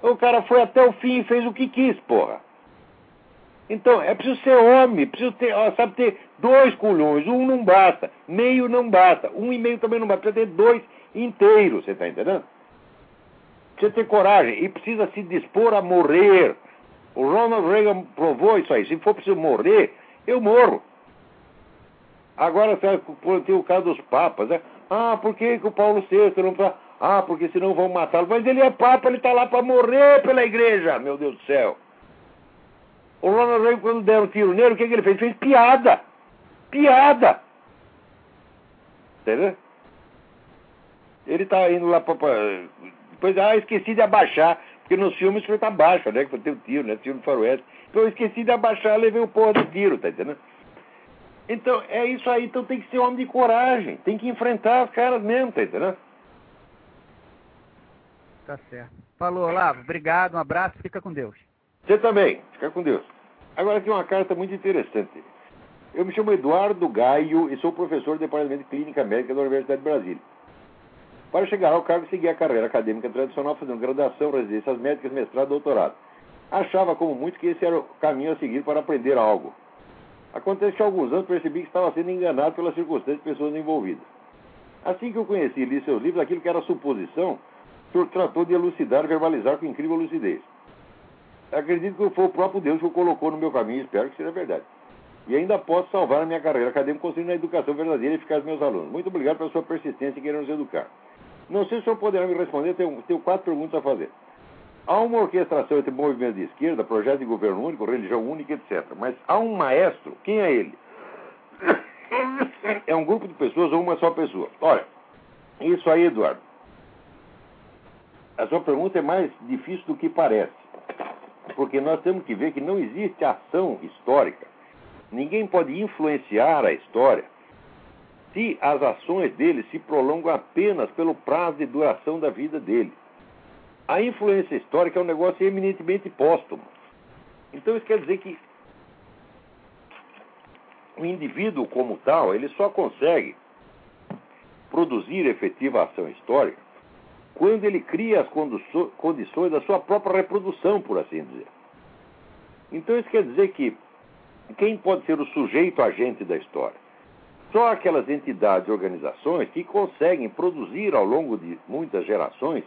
O cara foi até o fim e fez o que quis, porra. Então, é preciso ser homem, preciso ter, ó, sabe, ter dois culhões, um não basta, meio não basta, um e meio também não basta, precisa ter dois inteiros, você está entendendo? Precisa ter coragem e precisa se dispor a morrer. O Ronald Reagan provou isso aí. Se for preciso morrer, eu morro. Agora, tem o caso dos papas, né? Ah, por que, que o Paulo VI não está. Ah, porque senão vão matá-lo. Mas ele é papa, ele está lá para morrer pela igreja, meu Deus do céu. O Ronald Reagan, quando deram tiro nele, o que, que ele fez? Fez piada. Piada. Entendeu? Ele está indo lá para. Depois, ah, esqueci de abaixar. Porque nos filmes foi tá baixo, né? Que foi ter o tiro, né? Tiro no faroeste. Então eu esqueci de abaixar, levei o porra do tiro, tá entendendo? Então, é isso aí. Então tem que ser homem de coragem. Tem que enfrentar os caras mesmo, tá entendendo? Tá certo. Falou, Olavo. Obrigado, um abraço. Fica com Deus. Você também. Fica com Deus. Agora aqui uma carta muito interessante. Eu me chamo Eduardo Gaio e sou professor do Departamento de Clínica Médica da Universidade de Brasília. Para chegar ao cargo, segui a carreira acadêmica tradicional, fazendo graduação, residências médicas, mestrado, doutorado. Achava, como muito, que esse era o caminho a seguir para aprender algo. Acontece que há alguns anos percebi que estava sendo enganado pelas circunstâncias e pessoas envolvidas. Assim que eu conheci e li seus livros, aquilo que era suposição, o senhor tratou de elucidar e verbalizar com incrível lucidez. Acredito que foi o próprio Deus que o colocou no meu caminho e espero que seja verdade. E ainda posso salvar a minha carreira acadêmica construindo a educação verdadeira e eficaz dos meus alunos. Muito obrigado pela sua persistência em querer nos educar. Não sei se o senhor poderá me responder, tenho, tenho quatro perguntas a fazer. Há uma orquestração entre movimentos de esquerda, projeto de governo único, religião única, etc. Mas há um maestro, quem é ele? É um grupo de pessoas ou uma só pessoa? Olha, isso aí, Eduardo. A sua pergunta é mais difícil do que parece. Porque nós temos que ver que não existe ação histórica. Ninguém pode influenciar a história se as ações dele se prolongam apenas pelo prazo de duração da vida dele. A influência histórica é um negócio eminentemente póstumo. Então isso quer dizer que o indivíduo como tal, ele só consegue produzir efetiva ação histórica quando ele cria as condições da sua própria reprodução, por assim dizer. Então isso quer dizer que quem pode ser o sujeito agente da história? Só aquelas entidades e organizações que conseguem produzir ao longo de muitas gerações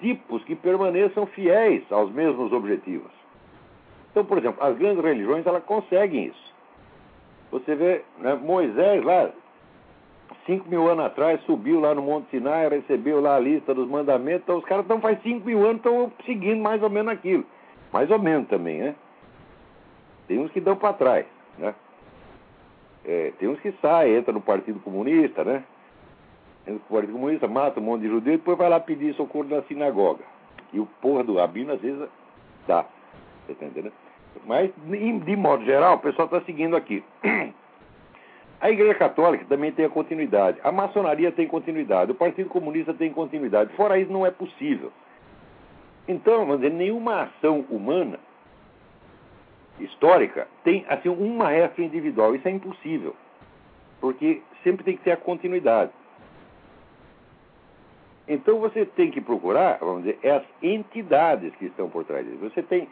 tipos que permaneçam fiéis aos mesmos objetivos. Então, por exemplo, as grandes religiões elas conseguem isso. Você vê, né, Moisés lá, cinco mil anos atrás, subiu lá no Monte Sinai, recebeu lá a lista dos mandamentos, então os caras estão faz cinco mil anos estão seguindo mais ou menos aquilo. Mais ou menos também, né? Tem uns que dão para trás, né? É, tem uns que saem, entra no Partido Comunista, né? O Partido Comunista mata um monte de judeu e depois vai lá pedir socorro na sinagoga. E o porra do rabino às vezes dá. Você tá entendendo? Mas, de modo geral, o pessoal está seguindo aqui. A Igreja Católica também tem a continuidade. A maçonaria tem continuidade. O Partido Comunista tem continuidade. Fora isso, não é possível. Então, vamos dizer, nenhuma ação humana histórica tem assim um maestro individual. Isso é impossível. Porque sempre tem que ter a continuidade. Então você tem que procurar, vamos dizer, as entidades que estão por trás disso. Você tem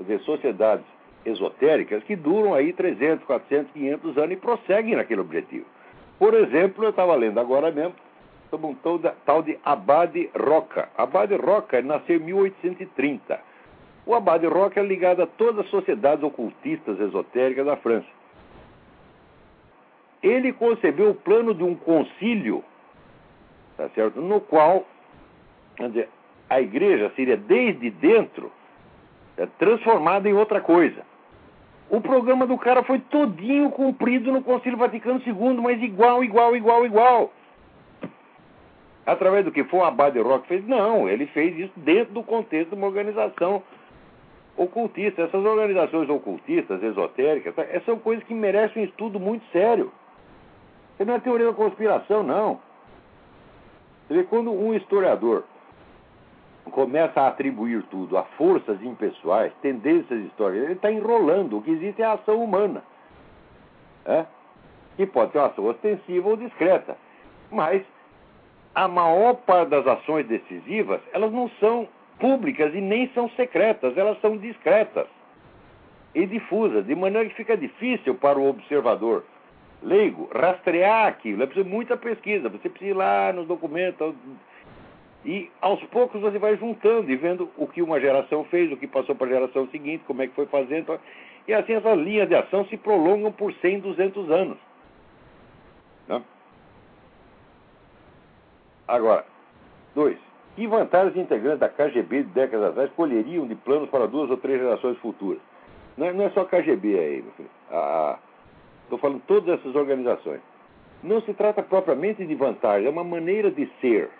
dizer, sociedades esotéricas que duram aí 300, 400, 500 anos e prosseguem naquele objetivo. Por exemplo, eu estava lendo agora mesmo sobre um tal, tal de Abade Roca. Abade Roca nasceu em 1830. O Abade Roca é ligado a todas as sociedades ocultistas esotéricas da França. Ele concebeu o plano de um concílio tá certo? no qual a igreja seria desde dentro é, transformada em outra coisa. O programa do cara foi todinho cumprido no Concílio Vaticano II, mas igual, igual, igual, igual. Através do que foi o Abade Rock fez? Não, ele fez isso dentro do contexto de uma organização ocultistas. Essas organizações ocultistas, esotéricas, tá? são coisas que merecem um estudo muito sério. Isso não é teoria da conspiração, não. Você vê, quando um historiador começa a atribuir tudo a forças impessoais, tendências históricas, ele está enrolando. O que existe é a ação humana. É? Que pode ser uma ação ostensiva ou discreta. Mas a maior parte das ações decisivas, elas não são públicas e nem são secretas, elas são discretas e difusas, de maneira que fica difícil para o observador leigo rastrear aquilo. É preciso muita pesquisa, você precisa ir lá nos documentos e aos poucos você vai juntando e vendo o que uma geração fez, o que passou para a geração seguinte, como é que foi fazendo. E assim essas linhas de ação se prolongam por 100, 200 anos. Né? Agora, dois. Que vantagens integrantes da KGB de décadas atrás colheriam de planos para duas ou três gerações futuras? Não é, não é só KGB aí, meu filho. Estou falando todas essas organizações. Não se trata propriamente de vantagem, é uma maneira de ser.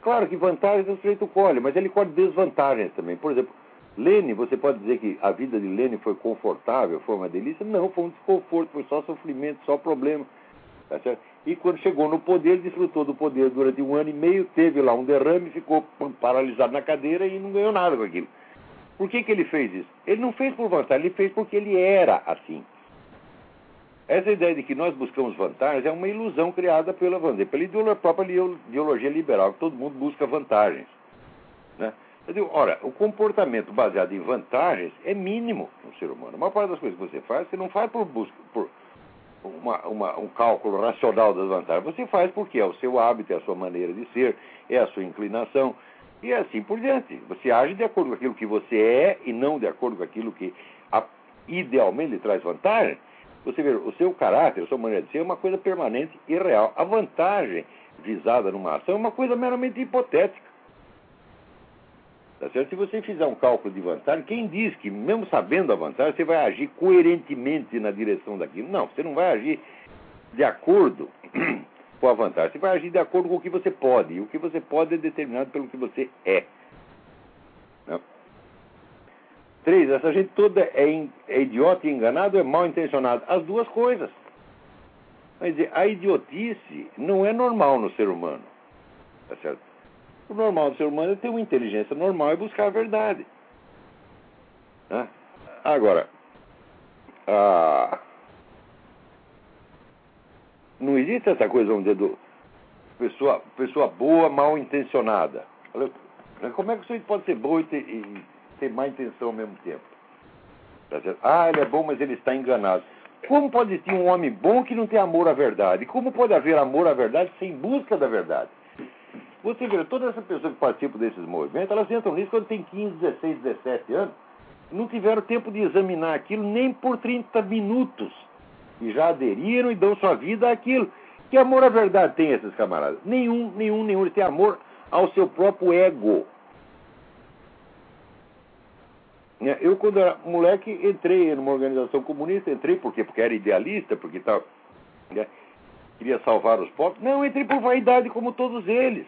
Claro que vantagens o sujeito colhe, mas ele colhe desvantagens também. Por exemplo, Lênin, você pode dizer que a vida de Lênin foi confortável, foi uma delícia? Não, foi um desconforto, foi só sofrimento, só problema. Tá e quando chegou no poder, desfrutou do poder durante um ano e meio, teve lá um derrame, ficou paralisado na cadeira e não ganhou nada com aquilo. Por que, que ele fez isso? Ele não fez por vantagem, ele fez porque ele era assim. Essa ideia de que nós buscamos vantagens é uma ilusão criada pela, pela própria ideologia liberal, que todo mundo busca vantagens. Né? Eu digo, ora, o comportamento baseado em vantagens é mínimo no ser humano. A maior parte das coisas que você faz, você não faz por busca, por uma, uma, um cálculo racional das vantagens. Você faz porque é o seu hábito, é a sua maneira de ser, é a sua inclinação e assim por diante. Você age de acordo com aquilo que você é e não de acordo com aquilo que idealmente lhe traz vantagem. Você vê, o seu caráter, a sua maneira de ser é uma coisa permanente e real. A vantagem visada numa ação é uma coisa meramente hipotética. Tá certo? Se você fizer um cálculo de vantagem, quem diz que, mesmo sabendo a vantagem, você vai agir coerentemente na direção daquilo? Não, você não vai agir de acordo com a vantagem. Você vai agir de acordo com o que você pode. E o que você pode é determinado pelo que você é. Né? Três, essa gente toda é, é idiota e enganado é mal intencionado? As duas coisas. Dizer, a idiotice não é normal no ser humano. Tá certo? O normal do ser humano é ter uma inteligência normal e buscar a verdade. Né? Agora, a... não existe essa coisa, vamos dizer, do pessoa, pessoa boa, mal intencionada. Como é que sujeito pode ser bom e ter, ter má intenção ao mesmo tempo? Tá ah, ele é bom, mas ele está enganado. Como pode existir um homem bom que não tem amor à verdade? Como pode haver amor à verdade sem busca da verdade? Você vê, todas essas pessoas que participam desses movimentos, elas entram nisso quando tem 15, 16, 17 anos, não tiveram tempo de examinar aquilo nem por 30 minutos. E já aderiram e dão sua vida àquilo. Que amor à verdade tem esses camaradas? Nenhum, nenhum, nenhum. Eles têm amor ao seu próprio ego. Né, eu, quando era moleque, entrei numa organização comunista, entrei por quê? Porque era idealista, porque tal, né, queria salvar os pobres. Não, entrei por vaidade como todos eles.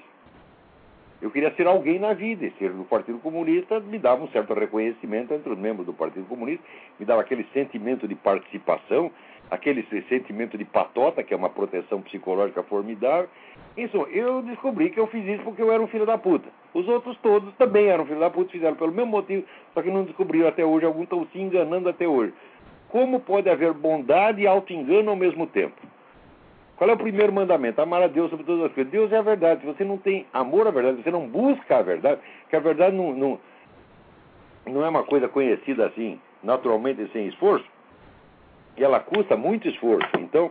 Eu queria ser alguém na vida, e ser no Partido Comunista me dava um certo reconhecimento entre os membros do Partido Comunista, me dava aquele sentimento de participação, aquele sentimento de patota, que é uma proteção psicológica formidável. Isso, eu descobri que eu fiz isso porque eu era um filho da puta. Os outros todos também eram filho da puta, fizeram pelo mesmo motivo, só que não descobriram até hoje, alguns estão se enganando até hoje. Como pode haver bondade e auto-engano ao mesmo tempo? Qual é o primeiro mandamento? Amar a Deus sobre todas as coisas. Deus é a verdade. Se você não tem amor à verdade, você não busca a verdade, que a verdade não, não, não é uma coisa conhecida assim, naturalmente sem esforço, e ela custa muito esforço. Então,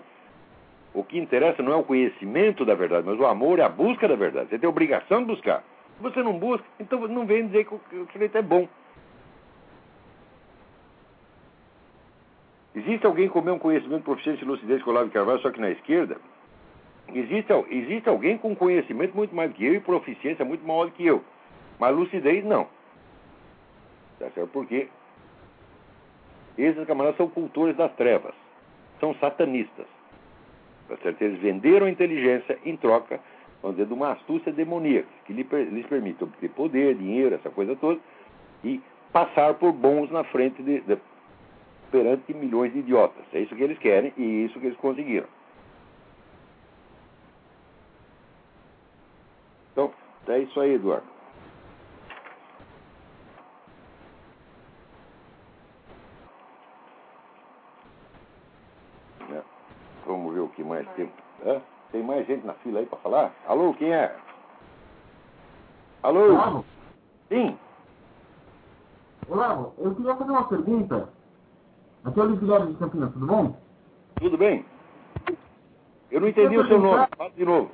o que interessa não é o conhecimento da verdade, mas o amor é a busca da verdade. Você tem obrigação de buscar. Você não busca, então não vem dizer que o sujeito é bom. Existe alguém com o mesmo conhecimento, proficiência e lucidez que Olavo Carvalho, só que na esquerda? Existe, existe alguém com conhecimento muito mais que eu e proficiência muito maior do que eu. Mas lucidez, não. Tá certo? Porque esses camaradas são cultores das trevas. São satanistas. Tá certo? Eles venderam a inteligência em troca, vamos dizer, de uma astúcia demoníaca, que lhes permite obter poder, dinheiro, essa coisa toda, e passar por bons na frente de, de, perante milhões de idiotas. É isso que eles querem e é isso que eles conseguiram. Então, é isso aí, Eduardo. É. Vamos ver o que mais tem. É? Tem mais gente na fila aí para falar? Alô, quem é? Alô? Olavo? Sim. Olavo, eu queria fazer uma pergunta. Aqui é o Luiz Guilherme de Campinas, tudo bom? Tudo bem? Eu não entendi o seu nome. Fala de novo.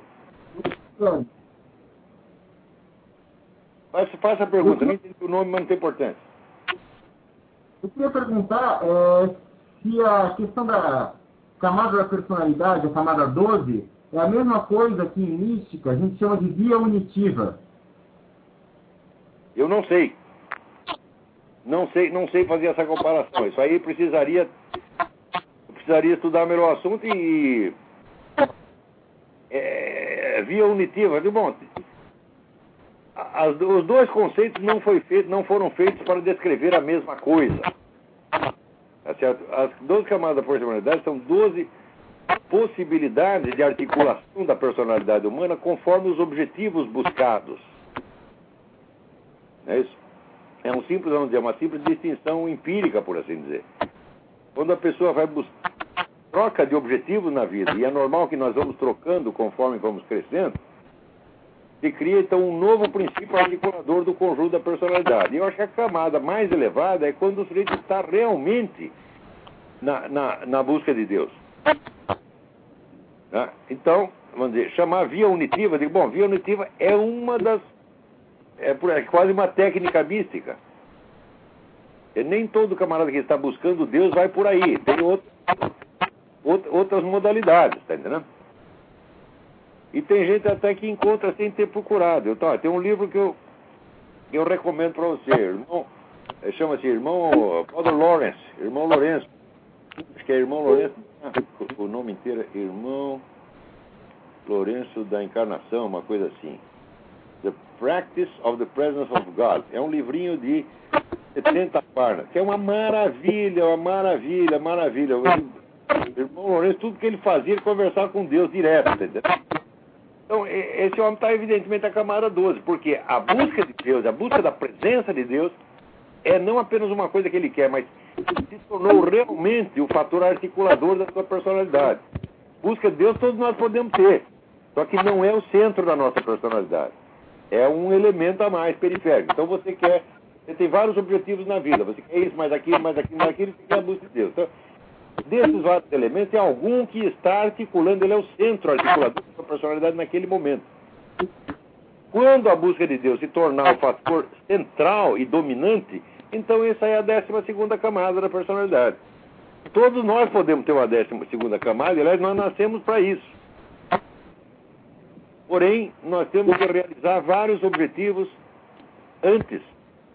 Mas faça a pergunta. Eu não entendi o nome, mas não tem importância. Eu queria perguntar é, se a questão da camada da personalidade, a camada 12, é a mesma coisa que em mística a gente chama de via unitiva. Eu não sei. Não sei, não sei fazer essa comparação. Isso aí precisaria precisaria estudar melhor o assunto e é, via unitiva. Bom, as, os dois conceitos não, feito, não foram feitos para descrever a mesma coisa. Tá certo? As 12 camadas da personalidade são 12 possibilidades de articulação da personalidade humana conforme os objetivos buscados. É isso? É um simples, vamos dizer, uma simples distinção empírica, por assim dizer. Quando a pessoa vai buscar troca de objetivos na vida, e é normal que nós vamos trocando conforme vamos crescendo, se cria então um novo princípio articulador do conjunto da personalidade. E eu acho que a camada mais elevada é quando o sujeito está realmente na, na, na busca de Deus. Né? Então, vamos dizer, chamar via unitiva, digo, bom, via unitiva é uma das. É, é quase uma técnica mística. E nem todo camarada que está buscando Deus vai por aí. Tem outro, outras modalidades, tá entendendo? E tem gente até que encontra sem ter procurado. Eu, tá, tem um livro que eu, que eu recomendo para você, irmão, é, chama-se Irmão Father Lawrence, Irmão Lourenço. Acho que é Irmão Lourenço, o nome inteiro é Irmão Lourenço da Encarnação, uma coisa assim. The Practice of the Presence of God. É um livrinho de 70 páginas, que é uma maravilha, uma maravilha, maravilha. Irmão Lourenço, tudo que ele fazia, ele conversava com Deus direto, entendeu? Então, esse homem está evidentemente a camada 12, porque a busca de Deus, a busca da presença de Deus, é não apenas uma coisa que ele quer, mas se tornou realmente o fator articulador da sua personalidade. Busca de Deus todos nós podemos ter, só que não é o centro da nossa personalidade. É um elemento a mais periférico. Então você quer, você tem vários objetivos na vida, você quer isso, mais aquilo, mais aquilo, mais aquilo, você quer a busca de Deus. Então, desses vários elementos, tem algum que está articulando, ele é o centro articulador da sua personalidade naquele momento. Quando a busca de Deus se tornar o fator central e dominante, então essa é a décima segunda camada da personalidade. Todos nós podemos ter uma décima segunda camada, aliás, nós nascemos para isso. Porém, nós temos que realizar vários objetivos antes.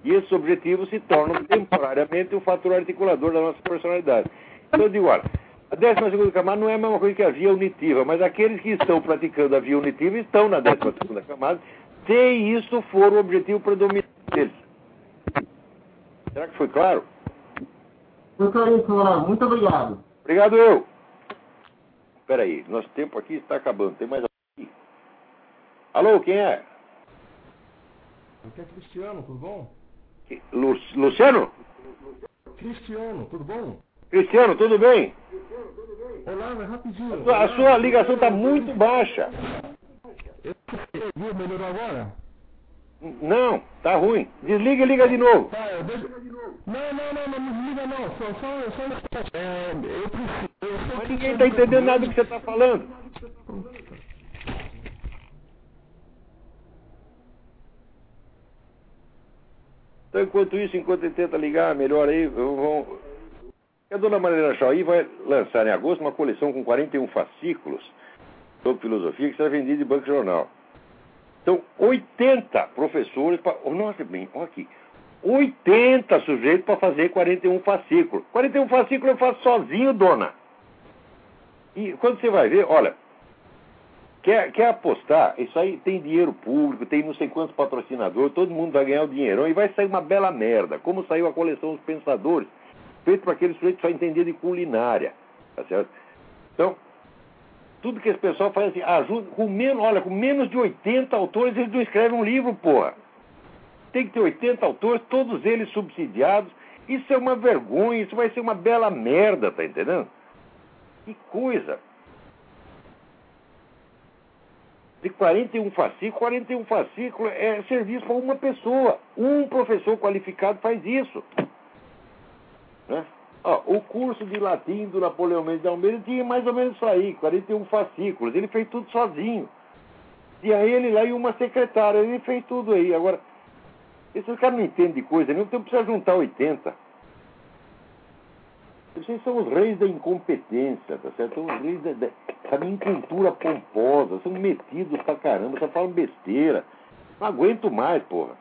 E esses objetivos se tornam temporariamente o fator articulador da nossa personalidade. Então eu digo, olha, a 12 camada não é a mesma coisa que a via unitiva, mas aqueles que estão praticando a via unitiva estão na 12 camada, se isso for o objetivo predominante. Será que foi claro? Foi claríssimo, Olavo. Muito obrigado. Obrigado eu. Espera aí, nosso tempo aqui está acabando. Tem mais alguém aqui? Alô, quem é? Aqui é Cristiano, tudo bom? Lu Luciano? Cristiano, tudo bom? Cristiano, tudo bem? Olá, mas rapidinho. A sua, a sua ligação está muito baixa. Viu, melhorou agora? Não, tá ruim. Desliga e liga de novo. Tá, eu deixo... Não, não, não, não, não desliga não. Só, só, só um instante. É, eu preciso. Eu Mas ninguém está entendendo nada do que você está falando. Então, enquanto isso, enquanto ele tenta ligar melhor aí, eu vou... A dona Maria Chauí vai lançar em agosto uma coleção com 41 fascículos sobre filosofia que será vendida em banco jornal. Então, 80 professores, oh, nossa, bem, olha aqui, 80 sujeitos para fazer 41 fascículos. 41 fascículos eu faço sozinho, dona. E quando você vai ver, olha, quer, quer apostar? Isso aí tem dinheiro público, tem não sei quantos patrocinadores, todo mundo vai ganhar o dinheirão e vai sair uma bela merda. Como saiu a coleção dos pensadores, feito para aqueles sujeitos que só entendiam de culinária. Tá certo? Então, tudo que esse pessoal faz assim, ajuda, com menos, olha, com menos de 80 autores eles não escrevem um livro, porra. Tem que ter 80 autores, todos eles subsidiados. Isso é uma vergonha, isso vai ser uma bela merda, tá entendendo? Que coisa. De 41 fascículos, 41 fascículos é serviço para uma pessoa. Um professor qualificado faz isso. Né? O curso de latim do Napoleão Mendes de Almeida tinha mais ou menos isso aí, 41 fascículos. Ele fez tudo sozinho. Aí ele lá e uma secretária, ele fez tudo aí. Agora, esses caras não entendem de coisa nenhuma, então precisa juntar 80. Vocês são os reis da incompetência, tá certo? São os reis da, da, da incultura pomposa, são metidos pra caramba, só falam besteira. Não aguento mais, porra.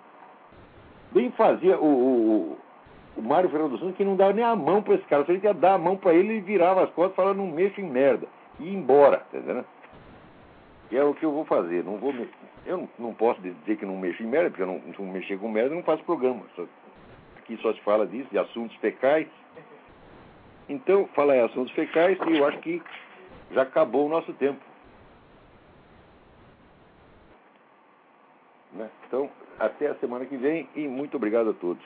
Bem fazia o, o, o Mário Fernando Santos que não dava nem a mão para esse cara. Se ele ia dar a mão para ele, ele virava as costas e falava, não mexa em merda. E ia embora, tá entendendo? E é o que eu vou fazer. Não vou me... Eu não, não, posso dizer que não mexo em merda, porque eu não, não mexer com merda, eu não faço programa. Só, aqui só se fala disso, de assuntos fecais. Então, fala em assuntos fecais e eu acho que já acabou o nosso tempo. Né? Então, até a semana que vem e muito obrigado a todos.